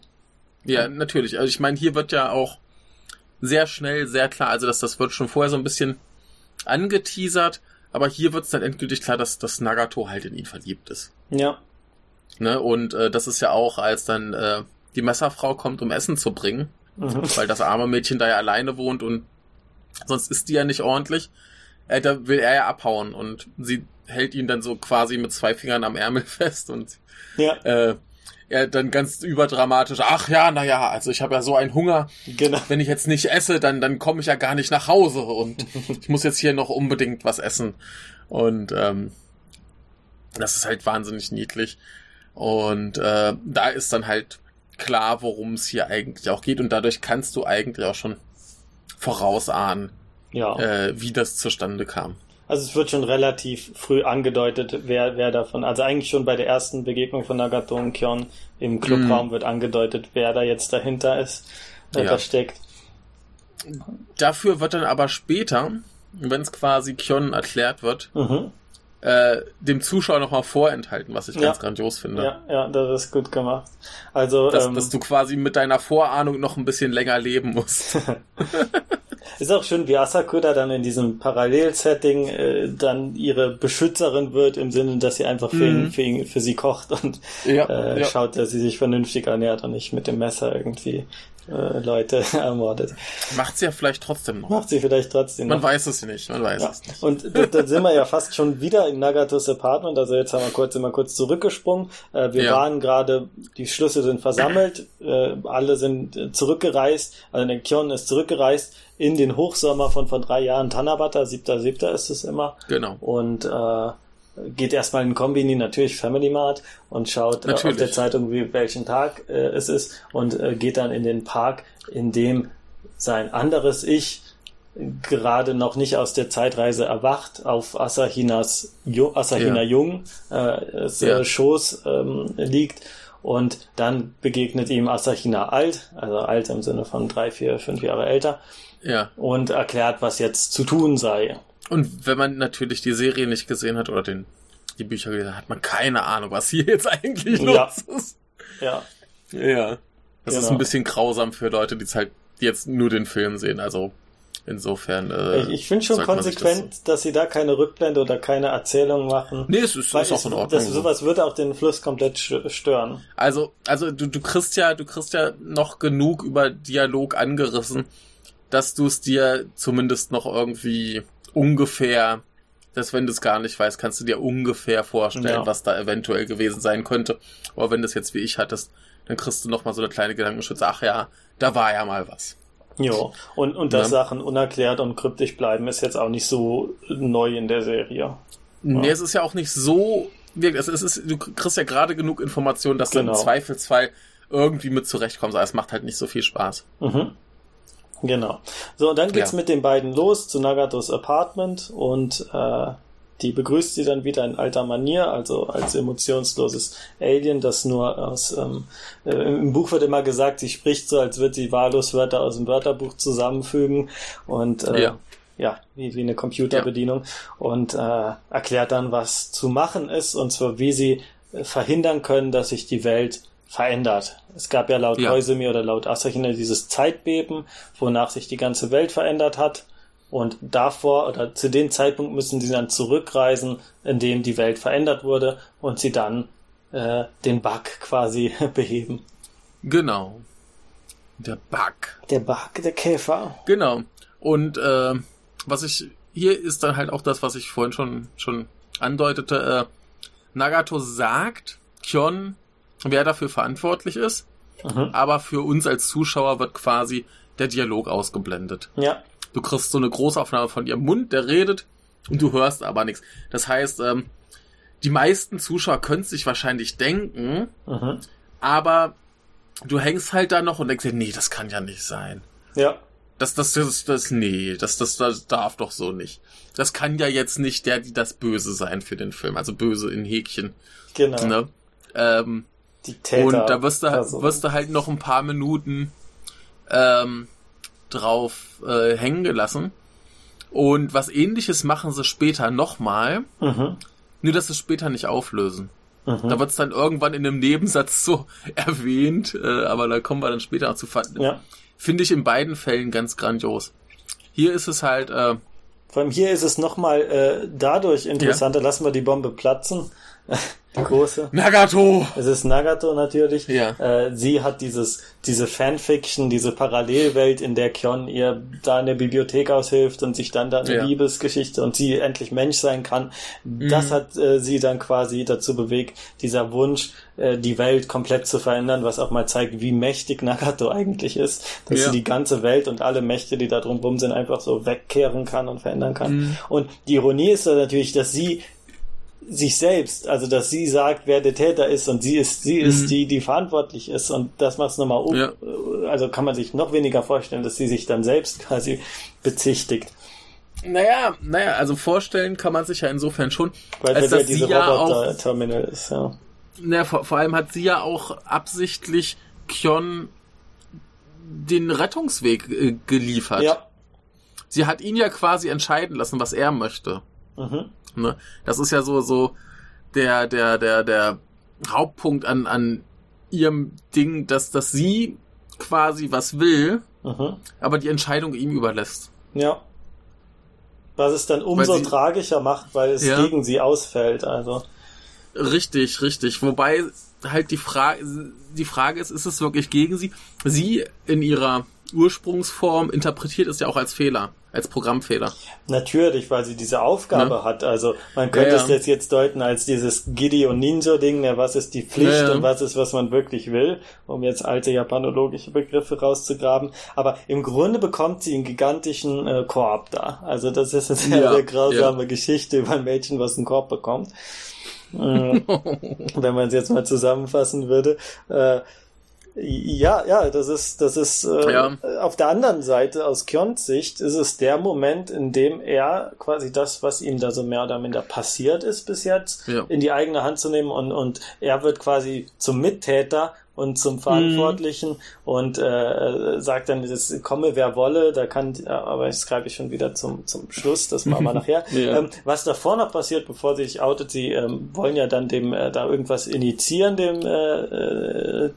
Ja, natürlich. Also ich meine, hier wird ja auch sehr schnell, sehr klar, also dass das wird schon vorher so ein bisschen angeteasert, aber hier wird es dann endgültig klar, dass, dass Nagato halt in ihn verliebt ist. Ja. Ne? Und äh, das ist ja auch, als dann äh, die Messerfrau kommt, um Essen zu bringen, mhm. weil das arme Mädchen da ja alleine wohnt und sonst ist die ja nicht ordentlich. Äh, da will er ja abhauen und sie hält ihn dann so quasi mit zwei Fingern am Ärmel fest und ja. äh, er dann ganz überdramatisch, ach ja, naja, also ich habe ja so einen Hunger. Genau. Wenn ich jetzt nicht esse, dann, dann komme ich ja gar nicht nach Hause und ich muss jetzt hier noch unbedingt was essen. Und ähm, das ist halt wahnsinnig niedlich. Und äh, da ist dann halt klar, worum es hier eigentlich auch geht. Und dadurch kannst du eigentlich auch schon vorausahnen, ja. äh, wie das zustande kam. Also es wird schon relativ früh angedeutet, wer, wer davon, also eigentlich schon bei der ersten Begegnung von Nagato und Kyon im Clubraum mm. wird angedeutet, wer da jetzt dahinter ist, wer ja. da steckt. Dafür wird dann aber später, wenn es quasi Kyon erklärt wird, mhm äh, dem Zuschauer nochmal vorenthalten, was ich ja. ganz grandios finde. Ja, ja, das ist gut gemacht. Also, dass, ähm, dass du quasi mit deiner Vorahnung noch ein bisschen länger leben musst. ist auch schön, wie Asakura dann in diesem Parallelsetting äh, dann ihre Beschützerin wird, im Sinne, dass sie einfach für, ihn, mhm. für, ihn, für sie kocht und ja, äh, ja. schaut, dass sie sich vernünftig ernährt und nicht mit dem Messer irgendwie äh, Leute ermordet. Macht sie ja vielleicht trotzdem noch. Macht sie vielleicht trotzdem noch. Man weiß es nicht, man weiß ja. es nicht. Und da, da sind wir ja fast schon wieder in Nagatos Apartment, also jetzt haben wir kurz immer kurz zurückgesprungen. Äh, wir ja. waren gerade, die Schlüsse sind versammelt, äh, alle sind äh, zurückgereist, also der Kion ist zurückgereist in den Hochsommer von vor drei Jahren, Tanabata, siebter, siebter ist es immer. Genau. Und äh, geht erstmal in Kombini, natürlich Family Mart und schaut äh, auf der Zeitung, wie welchen Tag äh, es ist und äh, geht dann in den Park, in dem sein anderes Ich gerade noch nicht aus der Zeitreise erwacht, auf Asahinas Asahina ja. Jung äh, ja. Schoß ähm, liegt und dann begegnet ihm Asahina alt, also alt im Sinne von drei, vier, fünf Jahre älter ja. und erklärt, was jetzt zu tun sei. Und wenn man natürlich die Serie nicht gesehen hat oder den, die Bücher gelesen hat, hat man keine Ahnung, was hier jetzt eigentlich los ja. ist. Ja. Ja. Das genau. ist ein bisschen grausam für Leute, die halt jetzt nur den Film sehen. Also insofern. Äh, ich, ich finde schon konsequent, das dass sie da keine Rückblende oder keine Erzählung machen. Nee, es ist, ist auch in Ordnung. Das, sowas würde auch den Fluss komplett stören. Also, also du, du kriegst ja, du kriegst ja noch genug über Dialog angerissen, dass du es dir zumindest noch irgendwie ungefähr, dass wenn du es gar nicht weißt, kannst du dir ungefähr vorstellen, ja. was da eventuell gewesen sein könnte. Aber wenn du es jetzt wie ich hattest, dann kriegst du noch mal so eine kleine Gedankenschütze. Ach ja, da war ja mal was. Jo, und, und dass ja. Sachen unerklärt und kryptisch bleiben, ist jetzt auch nicht so neu in der Serie. Nee, ja. es ist ja auch nicht so, es ist, du kriegst ja gerade genug Informationen, dass genau. du im. Zweifelsfall irgendwie mit zurechtkommst, aber es macht halt nicht so viel Spaß. Mhm. Genau. So, und dann geht's ja. mit den beiden los zu Nagatos Apartment und äh, die begrüßt sie dann wieder in alter Manier, also als emotionsloses Alien, das nur aus ähm, äh, im Buch wird immer gesagt, sie spricht so, als würde sie wahllos Wörter aus dem Wörterbuch zusammenfügen und äh, ja. ja, wie, wie eine Computerbedienung ja. und äh, erklärt dann, was zu machen ist und zwar wie sie verhindern können, dass sich die Welt verändert. Es gab ja laut ja. Koizumi oder laut Asahina dieses Zeitbeben, wonach sich die ganze Welt verändert hat. Und davor oder zu dem Zeitpunkt müssen sie dann zurückreisen, in dem die Welt verändert wurde und sie dann äh, den Bug quasi beheben. Genau. Der Bug. Der Bug, der Käfer. Genau. Und äh, was ich hier ist dann halt auch das, was ich vorhin schon schon andeutete. Äh, Nagato sagt, Kyon wer dafür verantwortlich ist. Mhm. Aber für uns als Zuschauer wird quasi der Dialog ausgeblendet. Ja. Du kriegst so eine Großaufnahme von ihrem Mund, der redet und du hörst aber nichts. Das heißt, ähm, die meisten Zuschauer können sich wahrscheinlich denken, mhm. aber du hängst halt da noch und denkst dir, nee, das kann ja nicht sein. Ja. Das, das, das, das, nee, das, das, das darf doch so nicht. Das kann ja jetzt nicht der, die das Böse sein für den Film. Also böse in Häkchen. Genau. Ne? Ähm, die Täter. Und da wirst du, wirst du halt noch ein paar Minuten ähm, drauf äh, hängen gelassen. Und was ähnliches machen sie später nochmal. Mhm. Nur, dass sie später nicht auflösen. Mhm. Da wird es dann irgendwann in einem Nebensatz so erwähnt, äh, aber da kommen wir dann später zu. Ja. Finde ich in beiden Fällen ganz grandios. Hier ist es halt. Äh, Vor allem hier ist es nochmal äh, dadurch interessanter, ja. lassen wir die Bombe platzen. Die große. Nagato! Es ist Nagato natürlich. Ja. Äh, sie hat dieses, diese Fanfiction, diese Parallelwelt, in der Kyon ihr da in der Bibliothek aushilft und sich dann da eine ja. Liebesgeschichte und sie endlich Mensch sein kann. Mhm. Das hat äh, sie dann quasi dazu bewegt, dieser Wunsch, äh, die Welt komplett zu verändern, was auch mal zeigt, wie mächtig Nagato eigentlich ist, dass ja. sie die ganze Welt und alle Mächte, die da drum rum sind, einfach so wegkehren kann und verändern kann. Mhm. Und die Ironie ist da natürlich, dass sie sich selbst, also dass sie sagt, wer der Täter ist und sie ist, sie mhm. ist die, die verantwortlich ist und das macht es nochmal um. Ja. Also kann man sich noch weniger vorstellen, dass sie sich dann selbst quasi bezichtigt. Naja, naja, also vorstellen kann man sich ja insofern schon, weil als dass ja diese sie ja auch Terminal ist, ja. Naja, vor, vor allem hat sie ja auch absichtlich Kyon den Rettungsweg äh, geliefert. Ja. Sie hat ihn ja quasi entscheiden lassen, was er möchte. Mhm. Ne? Das ist ja so, so der, der, der, der Hauptpunkt an, an ihrem Ding, dass, dass sie quasi was will, mhm. aber die Entscheidung ihm überlässt. Ja. Was es dann umso sie, tragischer macht, weil es ja. gegen sie ausfällt, also. Richtig, richtig. Wobei halt die Frage, die Frage ist, ist es wirklich gegen sie? Sie in ihrer Ursprungsform interpretiert es ja auch als Fehler als Programmfehler. Natürlich, weil sie diese Aufgabe ne? hat. Also man könnte ja, ja. es jetzt deuten als dieses Giddy und Ninja-Ding, ne, was ist die Pflicht ja, und was ist, was man wirklich will, um jetzt alte japanologische Begriffe rauszugraben. Aber im Grunde bekommt sie einen gigantischen äh, Korb da. Also das ist eine sehr, sehr grausame Geschichte über ein Mädchen, was einen Korb bekommt. Äh, wenn man es jetzt mal zusammenfassen würde. Äh, Ja, ja, das ist, das ist äh, ja. auf der anderen Seite, aus Kyons Sicht, ist es der Moment, in dem er quasi das, was ihm da so mehr oder minder passiert ist bis jetzt, ja. in die eigene Hand zu nehmen und, und er wird quasi zum Mittäter und zum Verantwortlichen mhm. und äh, sagt dann, das komme wer wolle, da kann, aber jetzt schreibe ich schon wieder zum, zum Schluss, das machen wir nachher. ja. ähm, was davor noch passiert, bevor sie sich outet, sie ähm, wollen ja dann dem äh, da irgendwas initiieren, dem äh, äh,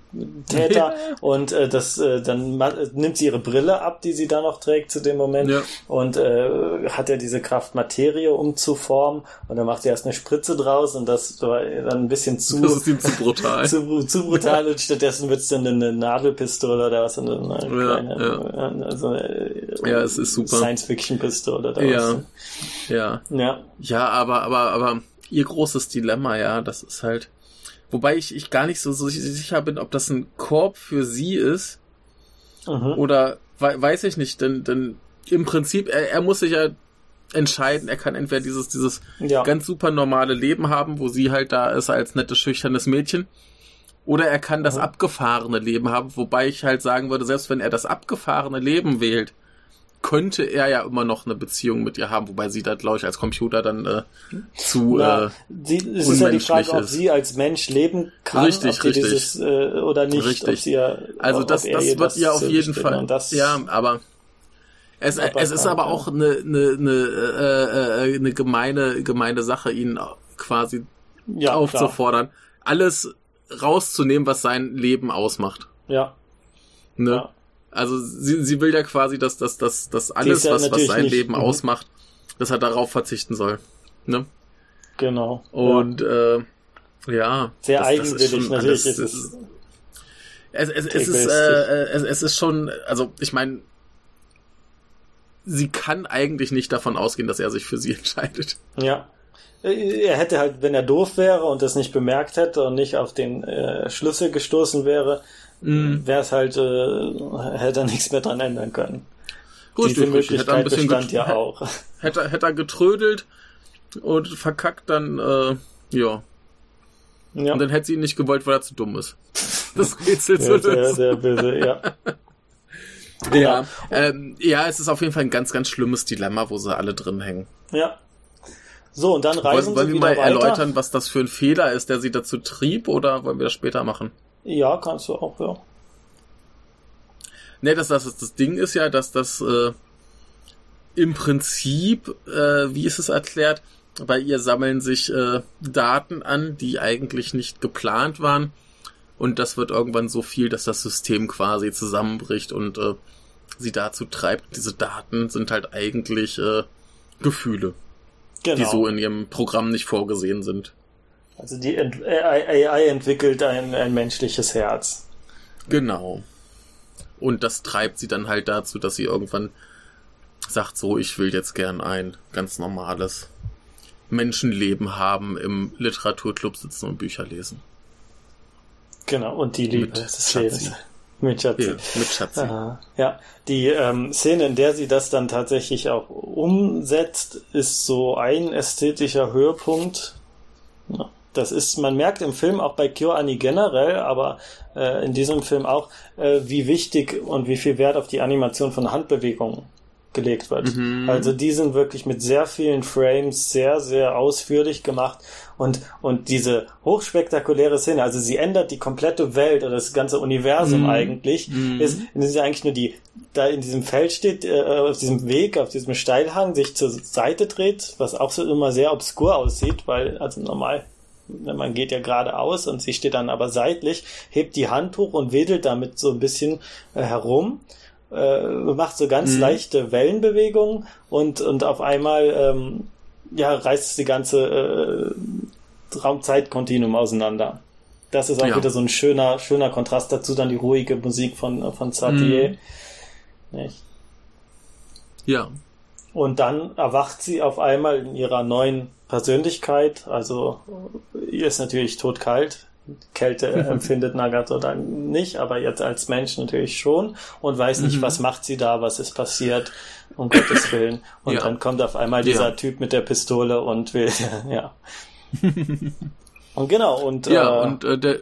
Täter und äh, das äh, dann nimmt sie ihre Brille ab, die sie da noch trägt zu dem Moment ja. und hat ja diese Kraft Materie umzuformen und dann macht sie erst eine Spritze draus und das war dann ein bisschen zu, das ist zu brutal. zu, zu brutal und stattdessen wird es dann eine Nadelpistole oder was, eine, eine ja, kleine, ja. Also eine, ja, es ist super. Science-Fiction-Pistole oder ja. was. Ja. Ja. Ja, aber, aber, aber ihr großes Dilemma, ja, das ist halt, wobei ich, ich gar nicht so, so sicher bin, ob das ein Korb für sie ist mhm. oder weiß ich nicht, denn, denn im Prinzip, er, er muss sich ja entscheiden. Er kann entweder dieses, dieses ja. ganz super normale Leben haben, wo sie halt da ist als nettes, schüchternes Mädchen. Oder er kann das abgefahrene Leben haben, wobei ich halt sagen würde, selbst wenn er das abgefahrene Leben wählt, könnte er ja immer noch eine Beziehung mit ihr haben, wobei sie da, glaube ich, als Computer dann äh, zu ja, äh, sie, Es ist ja die Frage, ist. ob sie als Mensch leben kann, richtig, ob richtig. Dieses, äh, oder nicht. Richtig. Ja, also das, das wird das ja auf jeden Fall. ja, aber es, es ist aber auch eine, eine, eine, äh, äh, eine gemeine, gemeine Sache, ihn quasi ja, aufzufordern. Klar. Alles rauszunehmen, was sein Leben ausmacht. Ja. Ne? Ja. Also sie, sie will ja quasi, dass, dass, dass, dass alles, ja was, was sein nicht, Leben mhm. ausmacht, dass er darauf verzichten soll. Ne? Genau. Und ja. äh, ja. Sehr das, eigenwillig das natürlich. Alles, ist es, es, es, es ist, äh, es, es ist schon, also ich meine, sie kann eigentlich nicht davon ausgehen, dass er sich für sie entscheidet. Ja. Er hätte halt, wenn er doof wäre und das nicht bemerkt hätte und nicht auf den äh, Schlüssel gestoßen wäre, mm. wäre es halt, äh, hätte er nichts mehr dran ändern können. Richtig, Diese Möglichkeit hätte er ein bisschen bestand ja auch. Hätte, hätte er getrödelt und verkackt, dann, äh, ja. ja. Und dann hätte sie ihn nicht gewollt, weil er zu dumm ist. Das Rätsel zu lösen. Der, der Böse, ja. Ja, ähm, ja, es ist auf jeden Fall ein ganz, ganz schlimmes Dilemma, wo sie alle drin hängen. Ja, so, und dann reisen wollen, sie wollen wir mal weiter. erläutern, was das für ein Fehler ist, der sie dazu trieb, oder wollen wir das später machen? Ja, kannst du auch, ja. Ne, das, das, das Ding ist ja, dass das äh, im Prinzip, äh, wie ist es erklärt, bei ihr sammeln sich äh, Daten an, die eigentlich nicht geplant waren. Und das wird irgendwann so viel, dass das System quasi zusammenbricht und äh, sie dazu treibt. Diese Daten sind halt eigentlich äh, Gefühle genau. die so in ihrem Programm nicht vorgesehen sind. Also die AI entwickelt ein, ein menschliches Herz. Genau. Und das treibt sie dann halt dazu, dass sie irgendwann sagt, so, ich will jetzt gern ein ganz normales Menschenleben haben, im Literaturclub sitzen und Bücher lesen. Genau, und die Liebe des Lebens. Mit Schatzi. Ja, mit Schatzi. Aha. Ja, die ähm, Szene, in der sie das dann tatsächlich auch umsetzt, ist so ein ästhetischer Höhepunkt. Ja, das ist, man merkt im Film auch bei KyoAni generell, aber äh, in diesem Film auch, äh, wie wichtig und wie viel Wert auf die Animation von Handbewegungen gelegt wird. Mhm. Also die sind wirklich mit sehr vielen Frames sehr, sehr ausführlich gemacht und, und diese hochspektakuläre Szene, also sie ändert die komplette Welt oder das ganze Universum mhm. eigentlich, mhm. ist, ist ja eigentlich nur die, da in diesem Feld steht, äh, auf diesem Weg, auf diesem Steilhang, sich zur Seite dreht, was auch so immer sehr obskur aussieht, weil, also normal, man geht ja geradeaus und sie steht dann aber seitlich, hebt die Hand hoch und wedelt damit so ein bisschen äh, herum äh, macht so ganz mhm. leichte Wellenbewegungen und, und auf einmal ähm, ja, reißt die ganze äh, Raumzeitkontinuum auseinander. Das ist auch ja. wieder so ein schöner, schöner Kontrast dazu, dann die ruhige Musik von, von Satie. Mhm. Ja. Und dann erwacht sie auf einmal in ihrer neuen Persönlichkeit. Also ihr ist natürlich totkalt, Kälte empfindet Nagato dann nicht, aber jetzt als Mensch natürlich schon und weiß nicht, mhm. was macht sie da, was ist passiert, um Gottes Willen. Und ja. dann kommt auf einmal dieser ja. Typ mit der Pistole und will, ja. und genau, und, ja, äh, und äh, der,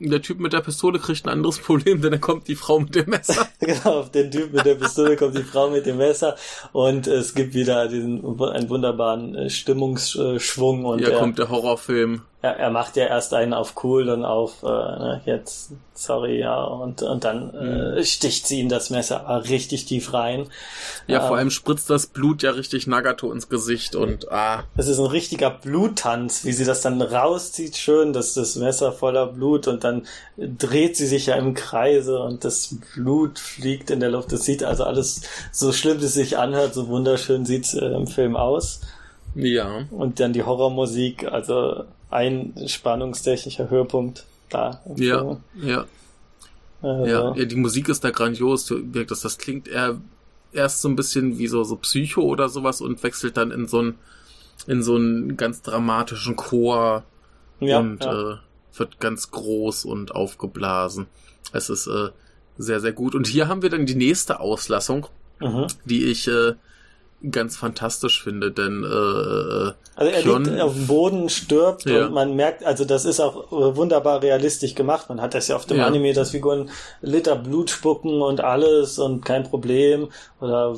der Typ mit der Pistole kriegt ein anderes Problem, denn dann kommt die Frau mit dem Messer. genau, auf den Typ mit der Pistole kommt die Frau mit dem Messer und es gibt wieder diesen einen wunderbaren äh, Stimmungsschwung und hier kommt der Horrorfilm er, er macht ja erst einen auf cool, dann auf äh, ne, jetzt, sorry, ja, und, und dann äh, mhm. sticht sie ihm das Messer richtig tief rein. Ja, ähm, vor allem spritzt das Blut ja richtig Nagato ins Gesicht und ah. Es ist ein richtiger Bluttanz, wie sie das dann rauszieht, schön, dass das Messer voller Blut und dann dreht sie sich ja im Kreise und das Blut fliegt in der Luft. Das sieht also alles so schlimm, wie es sich anhört, so wunderschön sieht's äh, im Film aus. Ja. Und dann die Horrormusik, also ein spannungstechnischer Höhepunkt da. Ja, ja. Also. ja. Ja, die Musik ist da grandios. Das, das klingt eher erst so ein bisschen wie so, so Psycho oder sowas und wechselt dann in so einen, in so einen ganz dramatischen Chor ja, und ja. Äh, wird ganz groß und aufgeblasen. Es ist äh, sehr, sehr gut. Und hier haben wir dann die nächste Auslassung, mhm. die ich äh, ganz fantastisch finde, denn äh, äh also er Kion, liegt auf dem Boden, stirbt ja. und man merkt, also das ist auch äh, wunderbar realistisch gemacht. Man hat das ja auf dem ja. Anime, dass Figuren Liter Blut spucken und alles und kein Problem oder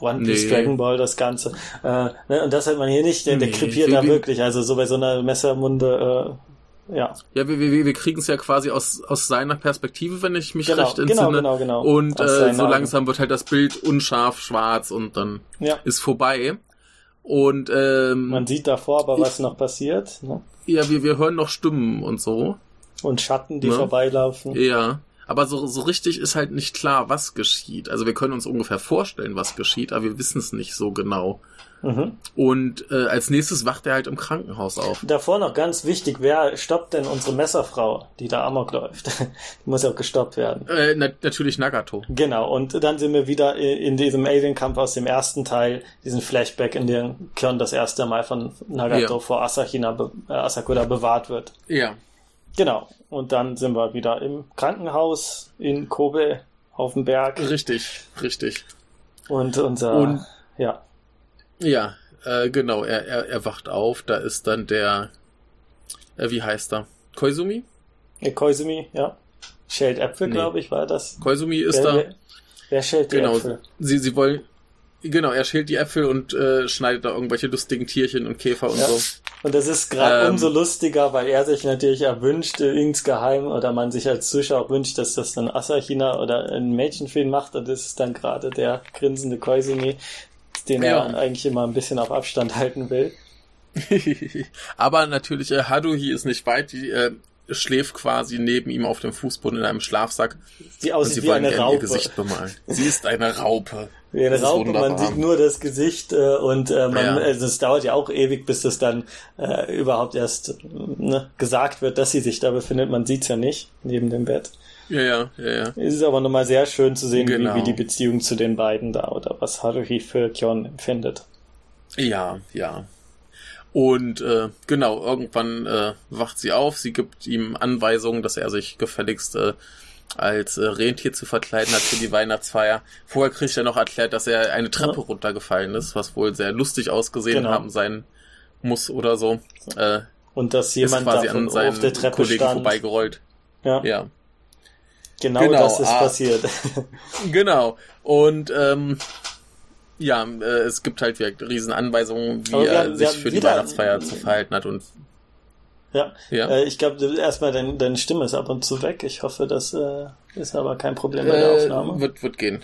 One Piece nee. Dragon Ball das Ganze. Äh, ne, und das hat man hier nicht, der, der nee. krepiert da wirklich. Also so bei so einer Messermunde äh, ja. Ja, wir, wir, wir kriegen es ja quasi aus, aus seiner Perspektive, wenn ich mich genau, recht genau, entsinne. Genau, genau, genau. Und äh, so langsam wird halt das Bild unscharf, schwarz und dann ja. ist vorbei. Und ähm, man sieht davor aber, was noch passiert. Ne? Ja, wir, wir hören noch Stimmen und so. Und Schatten, die ne? vorbeilaufen. Ja. Aber so, so richtig ist halt nicht klar, was geschieht. Also wir können uns ungefähr vorstellen, was geschieht, aber wir wissen es nicht so genau. Mhm. Und äh, als nächstes wacht er halt im Krankenhaus auf. Davor noch ganz wichtig, wer stoppt denn unsere Messerfrau, die da amok läuft? die muss ja auch gestoppt werden. Äh, na natürlich Nagato. Genau, und dann sind wir wieder in diesem Alien-Kampf aus dem ersten Teil, diesen Flashback, in dem Kyon das erste Mal von Nagato ja. vor Asahina, be äh, Asakura bewahrt wird. Ja. Genau, und dann sind wir wieder im Krankenhaus in Kobe auf dem Berg. Richtig, richtig. Und unser, und, ja. Ja, äh, genau, er, er, er wacht auf, da ist dann der, äh, wie heißt er? Koizumi? Ja, Koizumi, ja. Schält Äpfel, nee. glaube ich, war das. Koizumi ist wer, da. Wer, wer schält die genau, Äpfel? Sie, sie wollen, genau, er schält die Äpfel und äh, schneidet da irgendwelche lustigen Tierchen und Käfer und ja. so. Und das ist gerade ähm, umso lustiger, weil er sich natürlich erwünscht, insgeheim, oder man sich als Zuschauer wünscht, dass das dann Asahina oder ein Mädchenfilm macht, und das ist dann gerade der grinsende Koizumi, den ja. er eigentlich immer ein bisschen auf Abstand halten will. Aber natürlich, äh, Haruhi ist nicht weit, die äh, schläft quasi neben ihm auf dem Fußboden in einem Schlafsack. Sie aussieht wie eine Raupe. Ihr Gesicht bemalen. Sie ist eine Raupe. Wie eine Raupe, man sieht nur das Gesicht äh, und äh, man, ja. also es dauert ja auch ewig, bis das dann äh, überhaupt erst ne, gesagt wird, dass sie sich da befindet. Man sieht's ja nicht neben dem Bett. Ja, ja, ja, ja. Es ist aber nochmal sehr schön zu sehen, genau. wie, wie die Beziehung zu den beiden da oder was Haruhi für Kyon empfindet. Ja, ja. Und äh, genau, irgendwann äh, wacht sie auf, sie gibt ihm Anweisungen, dass er sich gefälligst äh, als äh, Rentier zu verkleiden hat für die Weihnachtsfeier. Vorher kriegt er noch erklärt, dass er eine Treppe ja. runtergefallen ist, was wohl sehr lustig ausgesehen genau. haben sein muss oder so. Äh, Und dass jemand quasi an seinen auf der Treppe Kollegen stand. vorbeigerollt. Ja. ja. Genau, genau das ist ah, passiert. Genau. Und ähm, ja, äh, es gibt halt wieder riesen Anweisungen, wie er sich für die Weihnachtsfeier zu verhalten hat und ja, ja. Äh, ich glaube, erstmal dein, deine Stimme ist ab und zu weg. Ich hoffe, das äh, ist aber kein Problem bei der äh, Aufnahme. Wird, wird gehen.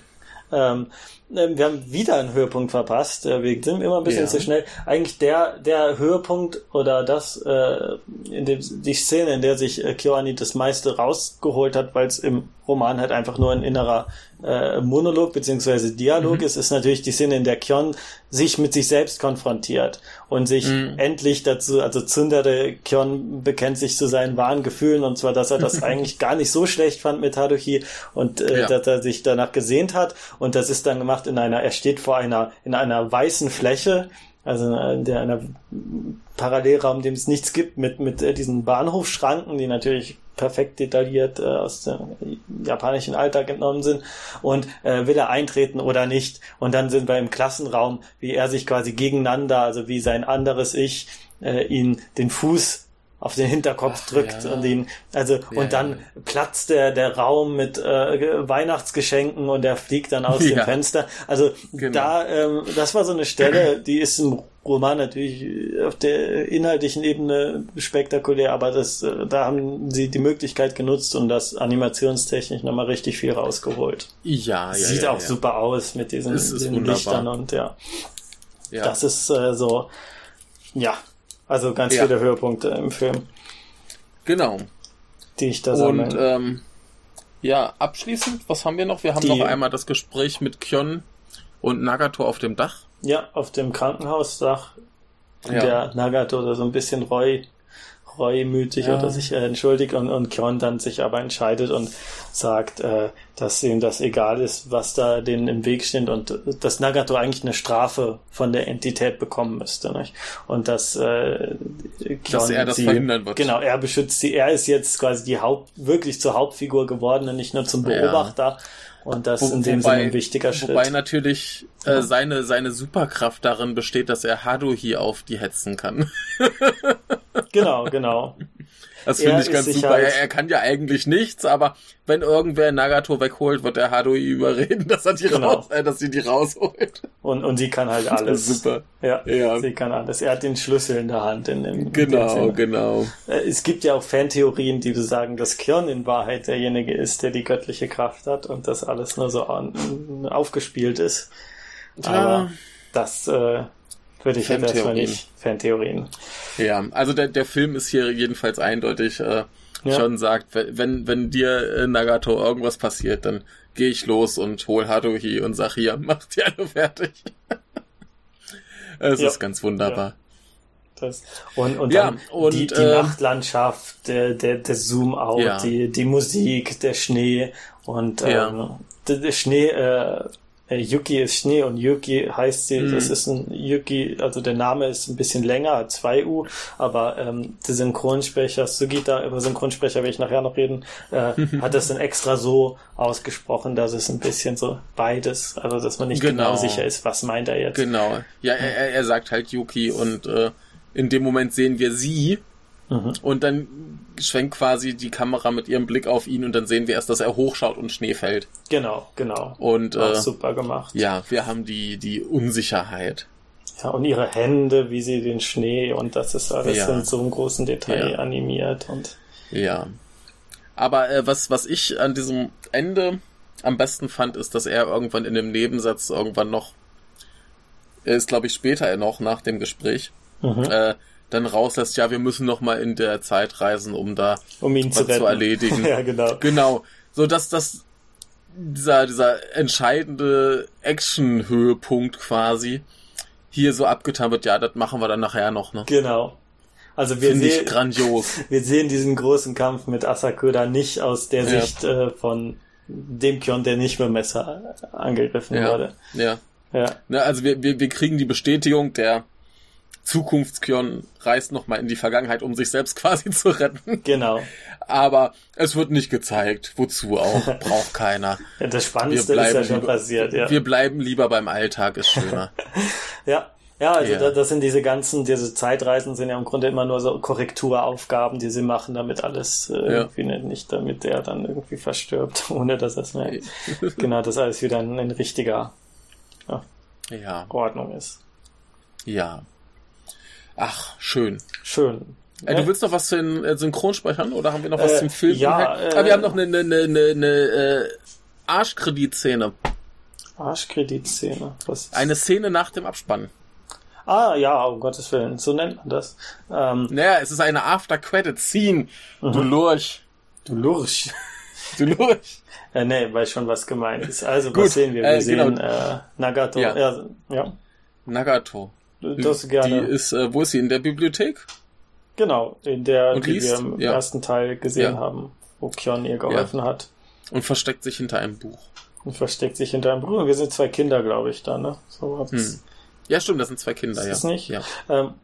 Ähm, ähm, wir haben wieder einen Höhepunkt verpasst. Äh, wir sind immer ein bisschen ja. zu schnell. Eigentlich der, der Höhepunkt oder das, äh, in dem, die Szene, in der sich äh, Kyoani das meiste rausgeholt hat, weil es im Roman halt einfach nur ein innerer äh, Monolog beziehungsweise Dialog mhm. ist, ist natürlich die Szene, in der Kyon sich mit sich selbst konfrontiert und sich mhm. endlich dazu, also Tsundere Kyon bekennt sich zu seinen wahren Gefühlen und zwar, dass er das eigentlich gar nicht so schlecht fand mit Haruhi und äh, ja. dass er sich danach gesehnt hat und das ist dann gemacht in einer, er steht vor einer, in einer weißen Fläche, also in einer Parallelraum, dem es nichts gibt, mit, mit äh, diesen Bahnhofschranken, die natürlich perfekt detailliert äh, aus dem japanischen Alltag entnommen sind und äh, will er eintreten oder nicht und dann sind wir im Klassenraum, wie er sich quasi gegeneinander, also wie sein anderes Ich äh, ihn den Fuß auf den Hinterkopf Ach, drückt ja. und ihn, also, ja, und dann ja. platzt der, der Raum mit äh, Weihnachtsgeschenken und er fliegt dann aus dem Fenster. Also genau. da, ähm, das war so eine Stelle, die ist im Roman natürlich auf der inhaltlichen Ebene spektakulär, aber das, äh, da haben sie die Möglichkeit genutzt und das animationstechnisch nochmal richtig viel rausgeholt. Ja, ja. Sieht ja, auch ja. super aus mit diesen, diesen Lichtern und ja. ja. Das ist äh, so, ja, also ganz ja. viele Höhepunkte im Film. Genau. Die ich da sammle. Und ähm, ja, abschließend, was haben wir noch? Wir haben die, noch einmal das Gespräch mit Kyon und Nagato auf dem Dach. Ja, auf dem Krankenhausdach. Ja. Der Nagato da so ein bisschen reu reumütig ja. oder sich äh, entschuldigt und, und Kyon dann sich aber entscheidet und sagt, äh, dass ihm das egal ist, was da denen im Weg steht und dass Nagato eigentlich eine Strafe von der Entität bekommen müsste. Nicht? Und dass, äh, Kyon dass er das sie, verhindern wird. Genau, er beschützt sie. Er ist jetzt quasi die Haupt, wirklich zur Hauptfigur geworden und nicht nur zum Beobachter. Ja. Und das Wo, in dem wobei, Sinne ein wichtiger Schritt. Wobei natürlich äh, seine, seine Superkraft darin besteht, dass er Haruhi auf die hetzen kann. genau, genau. Das finde ich ganz super. Halt er, er, kann ja eigentlich nichts, aber wenn irgendwer Nagato wegholt, wird der Hadoi überreden, dass er die genau. raus, äh, dass sie die rausholt. Und, und sie kann halt alles. super. Ja, ja, sie kann alles. Er hat den Schlüssel in der Hand. In, in genau, genau. Äh, es gibt ja auch Fantheorien, die sagen, dass Kion in Wahrheit derjenige ist, der die göttliche Kraft hat und das alles nur so aufgespielt ist. Aber ja. das äh, würde ich jetzt erstmal nicht. Fantheorien. Ja, also der, der Film ist hier jedenfalls eindeutig äh, ja. schon sagt, wenn, wenn dir äh, Nagato irgendwas passiert, dann gehe ich los und hol Haruhi und sag hier, mach die alle fertig. Es ja. ist ganz wunderbar. Ja. Das. Und, und ja, und, die, die äh, Nachtlandschaft, der, der, der Zoom-Out, ja. die, die Musik, der Schnee und ähm, der, der Schnee äh, Yuki ist Schnee und Yuki heißt sie, mhm. das ist ein Yuki, also der Name ist ein bisschen länger, hat zwei U, aber ähm, der Synchronsprecher, Sugita, über Synchronsprecher will ich nachher noch reden, äh, hat das dann extra so ausgesprochen, dass es ein bisschen so beides, also dass man nicht genau, genau sicher ist, was meint er jetzt. Genau, ja, er, er sagt halt Yuki und äh, in dem Moment sehen wir sie Mhm. Und dann schwenkt quasi die Kamera mit ihrem Blick auf ihn und dann sehen wir erst, dass er hochschaut und Schnee fällt. Genau, genau. Und äh, super gemacht. Ja, wir haben die die Unsicherheit. Ja, und ihre Hände, wie sie den Schnee und das ist alles ja. in so einem großen Detail ja. animiert und ja. Aber äh, was was ich an diesem Ende am besten fand, ist, dass er irgendwann in dem Nebensatz irgendwann noch er ist glaube ich später noch nach dem Gespräch mhm. äh, dann rauslässt, ja, wir müssen noch mal in der Zeit reisen, um da um ihn zu, zu erledigen. ja, genau. Genau. So dass das dieser dieser entscheidende Action-Höhepunkt quasi hier so abgetan wird. Ja, das machen wir dann nachher noch. Ne? Genau. Also wir sehen grandios. Wir sehen diesen großen Kampf mit Asakura nicht aus der ja. Sicht äh, von dem Kion, der nicht mit Messer angegriffen ja. wurde. Ja. Ja. Ne, also wir, wir, wir kriegen die Bestätigung, der Zukunftskion reist nochmal in die Vergangenheit, um sich selbst quasi zu retten. Genau. Aber es wird nicht gezeigt. Wozu auch? Braucht keiner. das Spannendste ist ja schon lieber, passiert, ja. Wir bleiben lieber beim Alltag, ist schöner. ja. Ja, also ja. das sind diese ganzen, diese Zeitreisen sind ja im Grunde immer nur so Korrekturaufgaben, die sie machen, damit alles äh, irgendwie ja. nicht, damit der dann irgendwie verstirbt, ohne dass es merkt. genau, dass alles wieder ein, ein richtiger ja, ja. Ordnung ist. Ja. Ach, schön. Schön. Äh, du willst noch was zu den äh, Synchronsprechern oder haben wir noch was äh, zum Film? Ja, äh, ah, wir haben noch eine, eine, eine, eine äh, Arschkreditszene. Arschkreditszene. Was eine Szene nach dem Abspann. Ah, ja, um Gottes Willen, so nennt man das. Ähm, naja, es ist eine After-Credit-Scene. Mhm. Du Lurch. Du Lurch. du Lurch. äh, nee, weiß schon, was gemeint ist. Also, Gut, was sehen wir? Wir äh, sehen genau. äh, Nagato. Ja. ja. ja. Nagato. Das gerne. Die ist, äh, wo ist sie? In der Bibliothek? Genau, in der, Und die liest? wir im ja. ersten Teil gesehen ja. haben, wo Kion ihr geholfen ja. hat. Und versteckt sich hinter einem Buch. Und versteckt sich hinter einem Buch. Wir sind zwei Kinder, glaube ich, da, ne? So hm. Ja, stimmt, das sind zwei Kinder, ja. Ist nicht? Ja. Ähm,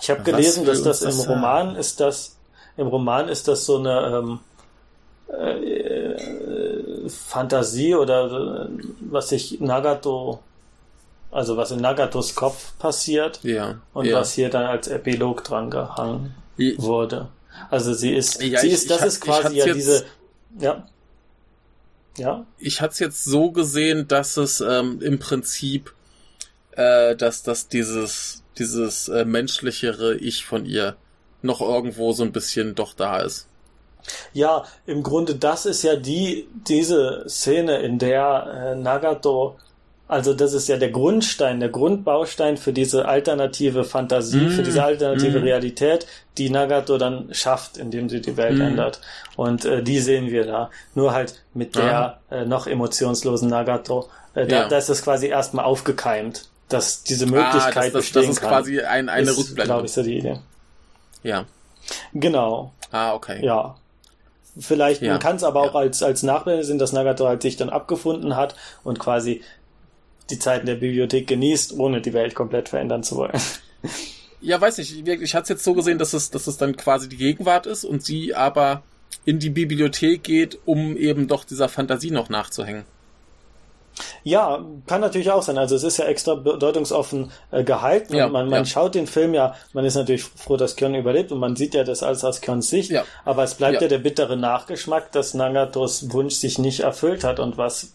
ich habe gelesen, dass das, im Roman ist das, im Roman ist das so eine ähm, äh, Fantasie oder äh, was sich Nagato also was in Nagatos Kopf passiert ja, und ja. was hier dann als Epilog dran gehangen ich, wurde. Also sie ist, ja, sie ich, ist, das ich, ist quasi ja diese, ja. Ja. Ich hatte es jetzt so gesehen, dass es ähm, im Prinzip, äh, dass, dass dieses, dieses äh, menschlichere Ich von ihr noch irgendwo so ein bisschen doch da ist. Ja, im Grunde, das ist ja die, diese Szene, in der äh, Nagato also das ist ja der Grundstein, der Grundbaustein für diese alternative Fantasie, mm, für diese alternative mm. Realität, die Nagato dann schafft, indem sie die Welt mm. ändert. Und äh, die sehen wir da. Nur halt mit der äh, noch emotionslosen Nagato. Äh, da, ja. da ist das quasi erstmal aufgekeimt, dass diese Möglichkeit ah, das, das, bestehen das ist kann. quasi ein, eine ist, Rückblende. glaube ich, so die Idee. Ja. Genau. Ah, okay. Ja. Vielleicht, ja. man kann es aber auch als, als Nachblende sehen, dass Nagato halt sich dann abgefunden hat und quasi die Zeiten der Bibliothek genießt, ohne die Welt komplett verändern zu wollen. Ja, weiß nicht. Ich, ich hatte es jetzt so gesehen, dass es, dass es dann quasi die Gegenwart ist und sie aber in die Bibliothek geht, um eben doch dieser Fantasie noch nachzuhängen. Ja, kann natürlich auch sein. Also es ist ja extra bedeutungsoffen äh, gehalten ja, und man, man ja. schaut den Film ja, man ist natürlich froh, dass Kyon überlebt und man sieht ja das alles aus Kyons Sicht, ja. aber es bleibt ja. ja der bittere Nachgeschmack, dass Nagatos Wunsch sich nicht erfüllt hat und was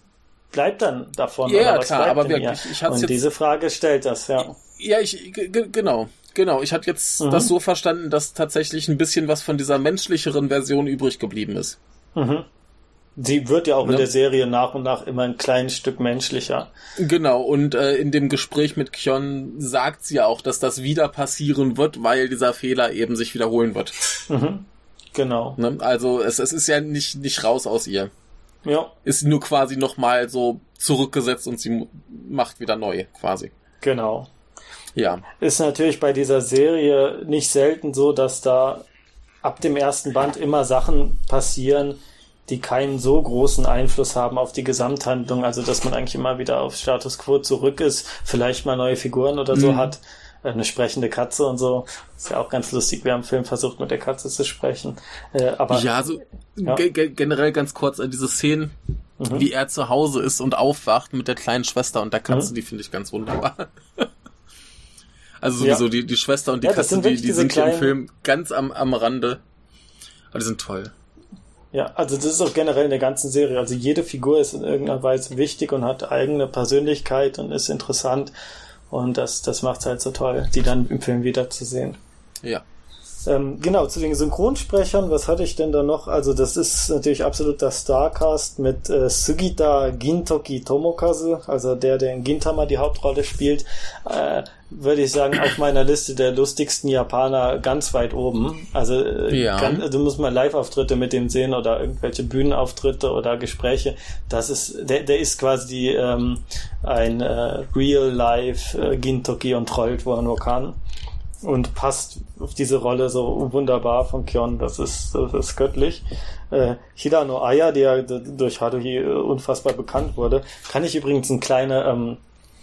bleibt dann davon? Ja, klar, aber wirklich, ich hatte Und jetzt, diese Frage stellt das, ja. Ja, ich, genau, genau. Ich hatte jetzt mhm. das so verstanden, dass tatsächlich ein bisschen was von dieser menschlicheren Version übrig geblieben ist. Mhm. Sie wird ja auch ne? in der Serie nach und nach immer ein kleines Stück menschlicher. Genau, und äh, in dem Gespräch mit Kyon sagt sie ja auch, dass das wieder passieren wird, weil dieser Fehler eben sich wiederholen wird. Mhm. Genau. Ne? Also es, es ist ja nicht, nicht raus aus ihr. Ja. Ist nur quasi nochmal so zurückgesetzt und sie macht wieder neu, quasi. Genau. Ja. Ist natürlich bei dieser Serie nicht selten so, dass da ab dem ersten Band immer Sachen passieren, die keinen so großen Einfluss haben auf die Gesamthandlung, also dass man eigentlich immer wieder auf Status Quo zurück ist, vielleicht mal neue Figuren oder so mhm. hat, eine sprechende Katze und so. Ist ja auch ganz lustig. Wir haben im Film versucht, mit der Katze zu sprechen. Äh, aber ja, so ja. generell ganz kurz äh, diese Szenen, mhm. wie er zu Hause ist und aufwacht mit der kleinen Schwester und der Katze, mhm. die finde ich ganz wunderbar. also sowieso ja. die, die Schwester und die ja, Katze, die, die sind hier im Film ganz am, am Rande. Aber die sind toll. Ja, also das ist auch generell in der ganzen Serie. Also jede Figur ist in irgendeiner Weise wichtig und hat eigene Persönlichkeit und ist interessant. Und das, das macht es halt so toll, die dann im Film wiederzusehen. Ja. Ähm, genau, zu den Synchronsprechern, was hatte ich denn da noch? Also das ist natürlich absolut der Starcast mit äh, Sugita Gintoki Tomokazu, also der, der in Gintama die Hauptrolle spielt, äh, würde ich sagen, auf meiner Liste der lustigsten Japaner ganz weit oben. Also äh, ja. ganz, also muss man Live-Auftritte mit dem sehen oder irgendwelche Bühnenauftritte oder Gespräche. Das ist, der, der ist quasi ähm, ein äh, Real-Life äh, Gintoki und trollt, wo er nur kann und passt auf diese Rolle so wunderbar von Kyon. Das ist, das ist göttlich. Äh, Hirano Aya, der durch Haruhi äh, unfassbar bekannt wurde, kann ich übrigens eine kleine ähm,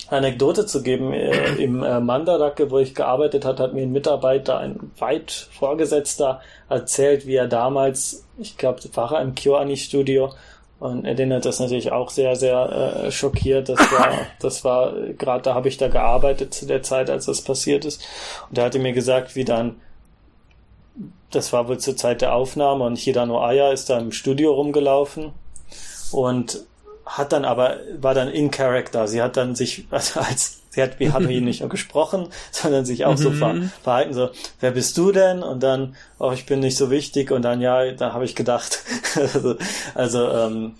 Anekdote zu geben. Äh, Im äh, Mandarake, wo ich gearbeitet hat, hat mir ein Mitarbeiter, ein weit Vorgesetzter, erzählt, wie er damals, ich glaube, war er im KyoAni-Studio, und den hat das natürlich auch sehr, sehr äh, schockiert. Das war, das war, gerade da habe ich da gearbeitet zu der Zeit, als das passiert ist. Und er hatte mir gesagt, wie dann, das war wohl zur Zeit der Aufnahme und Hirano Aya ist da im Studio rumgelaufen und hat dann aber, war dann in Character. Sie hat dann sich, also als sie hat wie Haruhi nicht nur gesprochen, sondern sich auch so ver mhm. verhalten, so, wer bist du denn? Und dann, oh, ich bin nicht so wichtig und dann, ja, da habe ich gedacht. also, also ähm,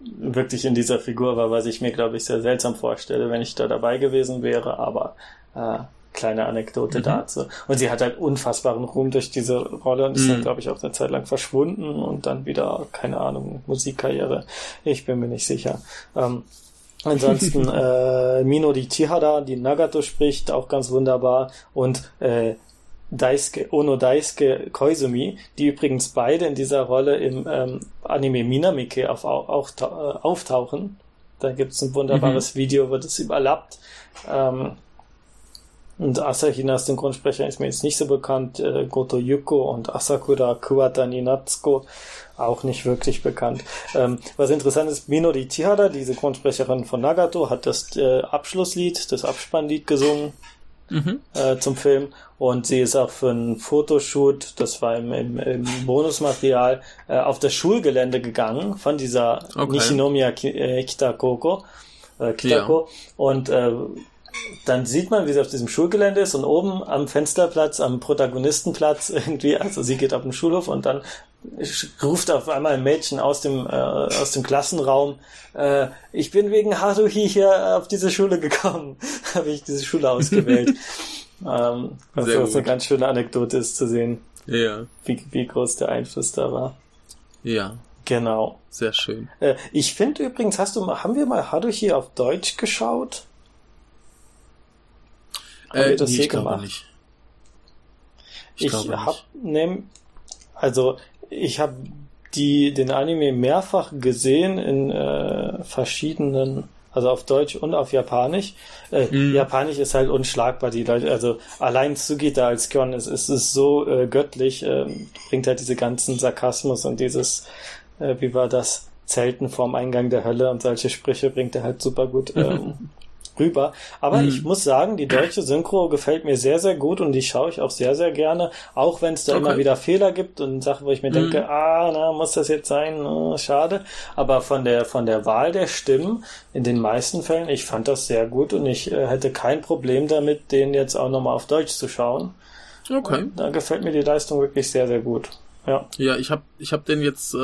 wirklich in dieser Figur war, was ich mir, glaube ich, sehr seltsam vorstelle, wenn ich da dabei gewesen wäre, aber äh, kleine Anekdote mhm. dazu. Und sie hat halt unfassbaren Ruhm durch diese Rolle und ist mhm. dann, glaube ich, auch eine Zeit lang verschwunden und dann wieder, keine Ahnung, Musikkarriere. Ich bin mir nicht sicher. Ähm, Ansonsten äh, Minori Chihara, die Nagato spricht, auch ganz wunderbar. Und äh, Daisuke, Ono Daisuke Koizumi, die übrigens beide in dieser Rolle im ähm, Anime Minamike auf, auch, äh, auftauchen. Da gibt's ein wunderbares mhm. Video, wo das überlappt. Ähm, und Asahina als Synchronsprecher ist mir jetzt nicht so bekannt. Äh, Goto Yuko und Asakura Kuwata Ninatsuko auch nicht wirklich bekannt. Ähm, was interessant ist, Minori Chihara, die Synchronsprecherin von Nagato, hat das äh, Abschlusslied, das Abspannlied gesungen. mhm. äh, zum Film und sie ist auch für ein Fotoshoot, das war im, im, im Bonusmaterial, äh, auf das Schulgelände gegangen von dieser okay. Nishinomiya äh, Kitakoko. Äh, Kitako. Ja. Und äh, dann sieht man, wie sie auf diesem Schulgelände ist und oben am Fensterplatz, am Protagonistenplatz irgendwie, also sie geht auf den Schulhof und dann ruft auf einmal ein Mädchen aus dem, äh, aus dem Klassenraum, äh, ich bin wegen Haruhi hier auf diese Schule gekommen, habe ich diese Schule ausgewählt. ähm, was Sehr eine ganz schöne Anekdote ist zu sehen, ja. wie, wie groß der Einfluss da war. Ja. Genau. Sehr schön. Äh, ich finde übrigens, hast du, haben wir mal Haruhi auf Deutsch geschaut? Äh, das nee, ich gemacht? glaube nicht. Ich, ich habe, ne, also ich habe die den Anime mehrfach gesehen in äh, verschiedenen, also auf Deutsch und auf Japanisch. Äh, mm. Japanisch ist halt unschlagbar, die Leute, also allein Sugita als Kyon ist, ist, ist so äh, göttlich, äh, bringt halt diese ganzen Sarkasmus und dieses, äh, wie war das, Zelten vorm Eingang der Hölle und solche Sprüche bringt er halt super gut ähm, rüber. Aber mhm. ich muss sagen, die deutsche Synchro gefällt mir sehr, sehr gut und die schaue ich auch sehr, sehr gerne, auch wenn es da okay. immer wieder Fehler gibt und Sachen, wo ich mir mhm. denke, ah, na, muss das jetzt sein? Oh, schade. Aber von der, von der Wahl der Stimmen in den meisten Fällen, ich fand das sehr gut und ich äh, hätte kein Problem damit, den jetzt auch nochmal auf Deutsch zu schauen. Okay. Und da gefällt mir die Leistung wirklich sehr, sehr gut. Ja, ja ich habe ich hab den jetzt, äh,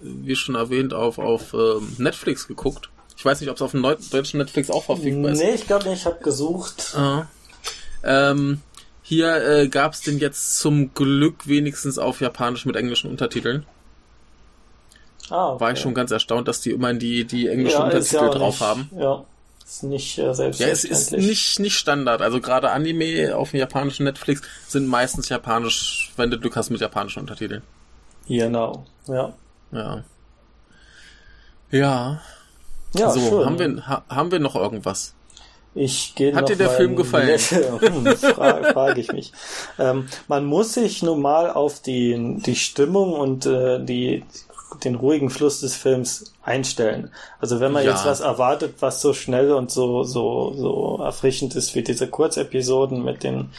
wie schon erwähnt, auf, auf äh, Netflix geguckt. Ich weiß nicht, ob es auf dem deutschen Netflix auch verfügbar ist. Nee, ich glaube nicht, ich habe gesucht. Ah. Ähm, hier äh, gab es den jetzt zum Glück wenigstens auf Japanisch mit englischen Untertiteln. Ah, okay. War ich schon ganz erstaunt, dass die immerhin die, die englischen ja, Untertitel ja drauf nicht, haben. Ja, ist nicht äh, selbstverständlich. Ja, es ist nicht, nicht Standard. Also gerade Anime auf dem japanischen Netflix sind meistens japanisch, wenn du Glück hast mit japanischen Untertiteln. Genau, ja. Ja. Ja. Ja, so, schön. haben wir, ha, haben wir noch irgendwas? Ich gehe Hat dir der Film gefallen? hm, frage, frage ich mich. Ähm, man muss sich nun mal auf die, die Stimmung und äh, die, den ruhigen Fluss des Films einstellen. Also wenn man ja. jetzt was erwartet, was so schnell und so, so, so erfrischend ist wie diese Kurzepisoden mit den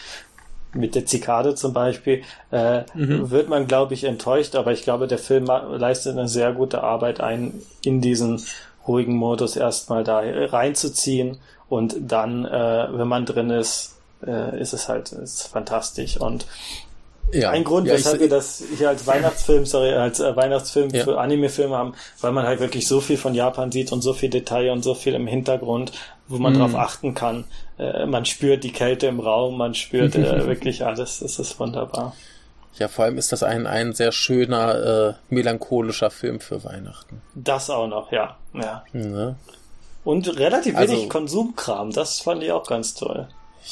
mit der Zikade zum Beispiel, äh, mhm. wird man, glaube ich, enttäuscht, aber ich glaube, der Film leistet eine sehr gute Arbeit ein, in diesen ruhigen Modus erstmal da reinzuziehen und dann, äh, wenn man drin ist, äh, ist es halt ist fantastisch und ja. Ein Grund, ja, weshalb wir das hier als Weihnachtsfilm, sorry, als äh, Weihnachtsfilm ja. für Anime-Filme haben, weil man halt wirklich so viel von Japan sieht und so viel Detail und so viel im Hintergrund, wo man mhm. drauf achten kann. Äh, man spürt die Kälte im Raum, man spürt äh, wirklich alles. Das ist wunderbar. Ja, vor allem ist das ein, ein sehr schöner, äh, melancholischer Film für Weihnachten. Das auch noch, ja. ja. Ne? Und relativ wenig also, Konsumkram, das fand ich auch ganz toll.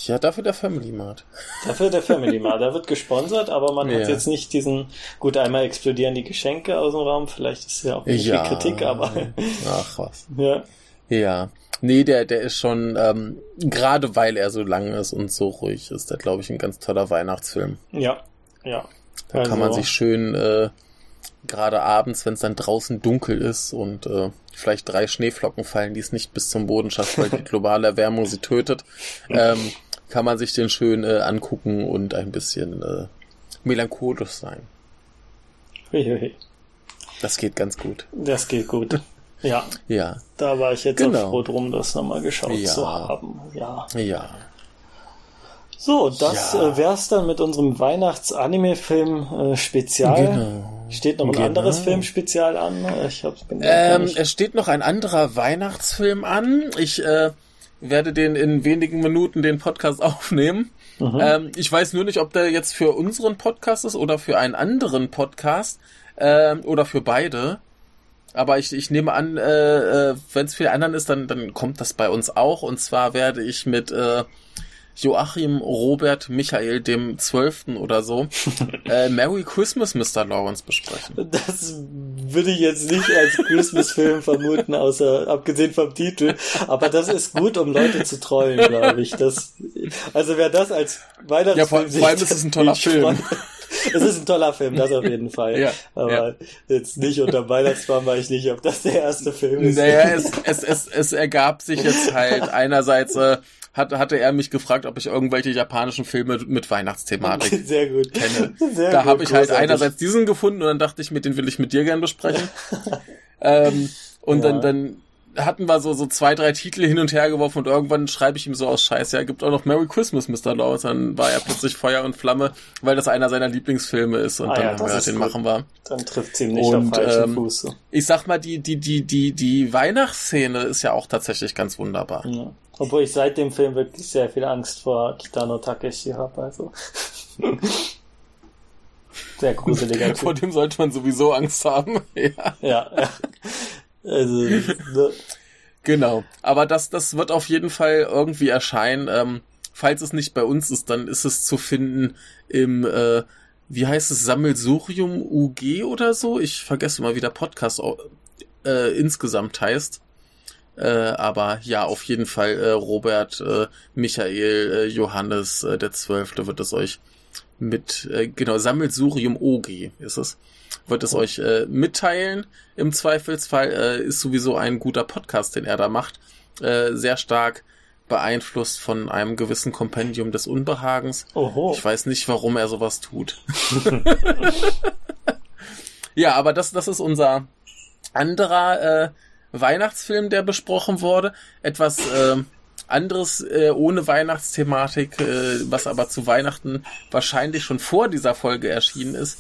Ja, dafür der Family Mart. Dafür der Family Mart. Der wird gesponsert, aber man ja. hat jetzt nicht diesen, gut, einmal explodieren die Geschenke aus dem Raum, vielleicht ist ja auch nicht ja. viel Kritik, aber. Ach was. Ja. Ja. Nee, der, der ist schon, ähm, gerade weil er so lang ist und so ruhig ist, der glaube ich ein ganz toller Weihnachtsfilm. Ja, ja. Da also. kann man also sich schön, äh, gerade abends, wenn es dann draußen dunkel ist und äh, vielleicht drei Schneeflocken fallen, die es nicht bis zum Boden schafft, weil die globale Erwärmung sie tötet, ähm, kann man sich den schön äh, angucken und ein bisschen äh, melancholisch sein. Das geht ganz gut. Das geht gut. Ja. Ja. Da war ich jetzt genau. froh drum, das nochmal geschaut ja. zu haben. Ja. Ja. So, das ja. äh, wär's dann mit unserem Weihnachts-Anime-Film äh, Spezial. Genau. Steht noch ein genau. anderes Filmspezial an? Ich hab's ähm, es steht noch ein anderer Weihnachtsfilm an. Ich äh, werde den in wenigen Minuten den Podcast aufnehmen. Mhm. Ähm, ich weiß nur nicht, ob der jetzt für unseren Podcast ist oder für einen anderen Podcast äh, oder für beide. Aber ich, ich nehme an, äh, äh wenn es für anderen ist, dann, dann kommt das bei uns auch. Und zwar werde ich mit äh, Joachim Robert Michael dem Zwölften oder so äh, Merry Christmas Mr. Lawrence besprechen. Das würde ich jetzt nicht als Christmas-Film vermuten, außer abgesehen vom Titel. Aber das ist gut, um Leute zu trollen, glaube ich. Das, also wer das als Weihnachtsfilm ja, vor, vor allem ist es ein toller Film. es ist ein toller Film, das auf jeden Fall. Ja, Aber ja. jetzt nicht unter Weihnachtsbaum war ich nicht, ob das der erste Film ist. Naja, es, es, es, es ergab sich jetzt halt einerseits, äh, hat, hatte er mich gefragt, ob ich irgendwelche japanischen Filme mit Weihnachtsthematik Sehr gut. kenne. Sehr da habe ich halt einerseits diesen gefunden und dann dachte ich mir, den will ich mit dir gern besprechen. ähm, und ja. dann, dann hatten wir so, so zwei, drei Titel hin und her geworfen und irgendwann schreibe ich ihm so aus Scheiße, er gibt auch noch Merry Christmas, Mr. Laws. Dann war er plötzlich Feuer und Flamme, weil das einer seiner Lieblingsfilme ist und ah, dann ja, haben wir den gut. machen wir. Dann trifft sie nicht und, auf falschen ähm, Fuß. Ich sag mal, die, die, die, die, die Weihnachtsszene ist ja auch tatsächlich ganz wunderbar. Ja. Obwohl ich seit dem Film wirklich sehr viel Angst vor Kitano Takeshi habe, also. sehr gruseliger. Vor dem sollte man sowieso Angst haben. ja. ja. Also, ne. Genau. Aber das, das wird auf jeden Fall irgendwie erscheinen. Ähm, falls es nicht bei uns ist, dann ist es zu finden im, äh, wie heißt es, Sammelsurium UG oder so? Ich vergesse mal, wie der Podcast äh, insgesamt heißt. Äh, aber ja, auf jeden Fall äh, Robert, äh, Michael, äh, Johannes, äh, der Zwölfte wird es euch mit, äh, genau, Sammelsurium OG ist es wird es euch äh, mitteilen. Im Zweifelsfall äh, ist sowieso ein guter Podcast, den er da macht. Äh, sehr stark beeinflusst von einem gewissen Kompendium des Unbehagens. Oho. Ich weiß nicht, warum er sowas tut. ja, aber das, das ist unser anderer äh, Weihnachtsfilm, der besprochen wurde. Etwas äh, anderes äh, ohne Weihnachtsthematik, äh, was aber zu Weihnachten wahrscheinlich schon vor dieser Folge erschienen ist,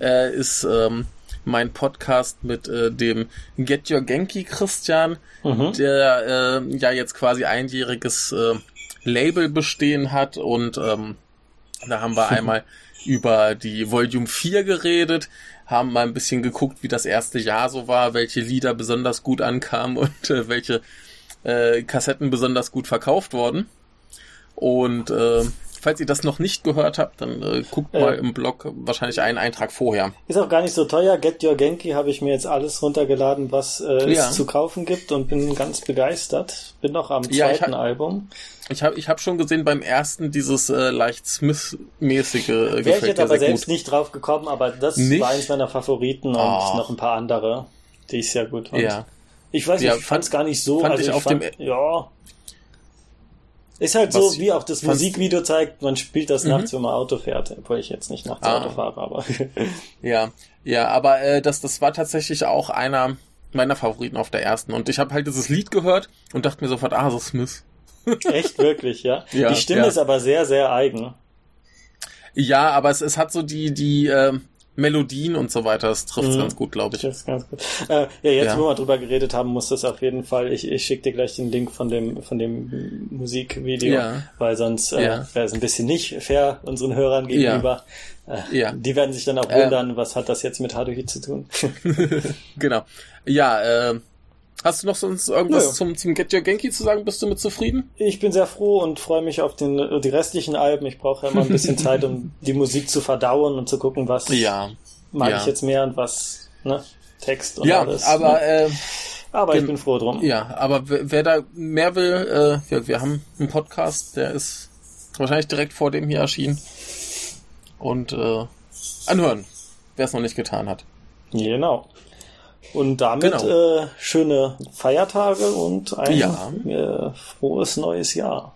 äh, ist ähm, mein Podcast mit äh, dem Get Your Genki Christian, mhm. der äh, ja jetzt quasi einjähriges äh, Label bestehen hat und ähm, da haben wir einmal über die Volume 4 geredet, haben mal ein bisschen geguckt, wie das erste Jahr so war, welche Lieder besonders gut ankamen und äh, welche äh, Kassetten besonders gut verkauft wurden. Und äh, falls ihr das noch nicht gehört habt, dann äh, guckt mal im Blog wahrscheinlich einen Eintrag vorher. Ist auch gar nicht so teuer. Get Your Genki habe ich mir jetzt alles runtergeladen, was äh, ja. es zu kaufen gibt und bin ganz begeistert. Bin noch am zweiten ja, ich Album. Ich habe ich hab schon gesehen beim ersten dieses äh, leicht Smith-mäßige äh, Wäre ich jetzt aber selbst gut. nicht drauf gekommen, aber das nicht? war eins meiner Favoriten und oh. noch ein paar andere, die ich sehr gut fand. Ja. Ich weiß nicht, ja, ich fand es gar nicht so. Fand also ich, ich auf fand, dem, ja, ist halt so, wie auch das Musikvideo zeigt, man spielt das mhm. nachts, wenn man Auto fährt, obwohl ich jetzt nicht nachts ah. Auto fahre, aber. ja, ja, aber äh, das, das war tatsächlich auch einer meiner Favoriten auf der ersten. Und ich habe halt dieses Lied gehört und dachte mir sofort, ah, so Smith. Echt, wirklich, ja? ja die Stimme ja. ist aber sehr, sehr eigen. Ja, aber es, es hat so die, die, äh, Melodien und so weiter, das trifft mhm. ganz gut, glaube ich. Das ganz gut. Äh, ja, jetzt, ja. wo wir drüber geredet haben, muss das auf jeden Fall, ich, ich schicke dir gleich den Link von dem, von dem Musikvideo, ja. weil sonst äh, ja. wäre es ein bisschen nicht fair unseren Hörern gegenüber. Äh, ja. Die werden sich dann auch wundern, was hat das jetzt mit Haruhi zu tun? genau. Ja, äh, Hast du noch sonst irgendwas zum, zum Get Your Genki zu sagen? Bist du mit zufrieden? Ich bin sehr froh und freue mich auf den, die restlichen Alben. Ich brauche ja immer ein bisschen Zeit, um die Musik zu verdauen und zu gucken, was ja. mag ja. ich jetzt mehr und was, ne? Text und ja, alles. Aber, ne? äh, aber ich bin froh drum. Ja, aber wer da mehr will, äh, wir, wir haben einen Podcast, der ist wahrscheinlich direkt vor dem hier erschienen. Und äh, anhören, wer es noch nicht getan hat. Genau. Und damit genau. äh, schöne Feiertage und ein ja. äh, frohes neues Jahr.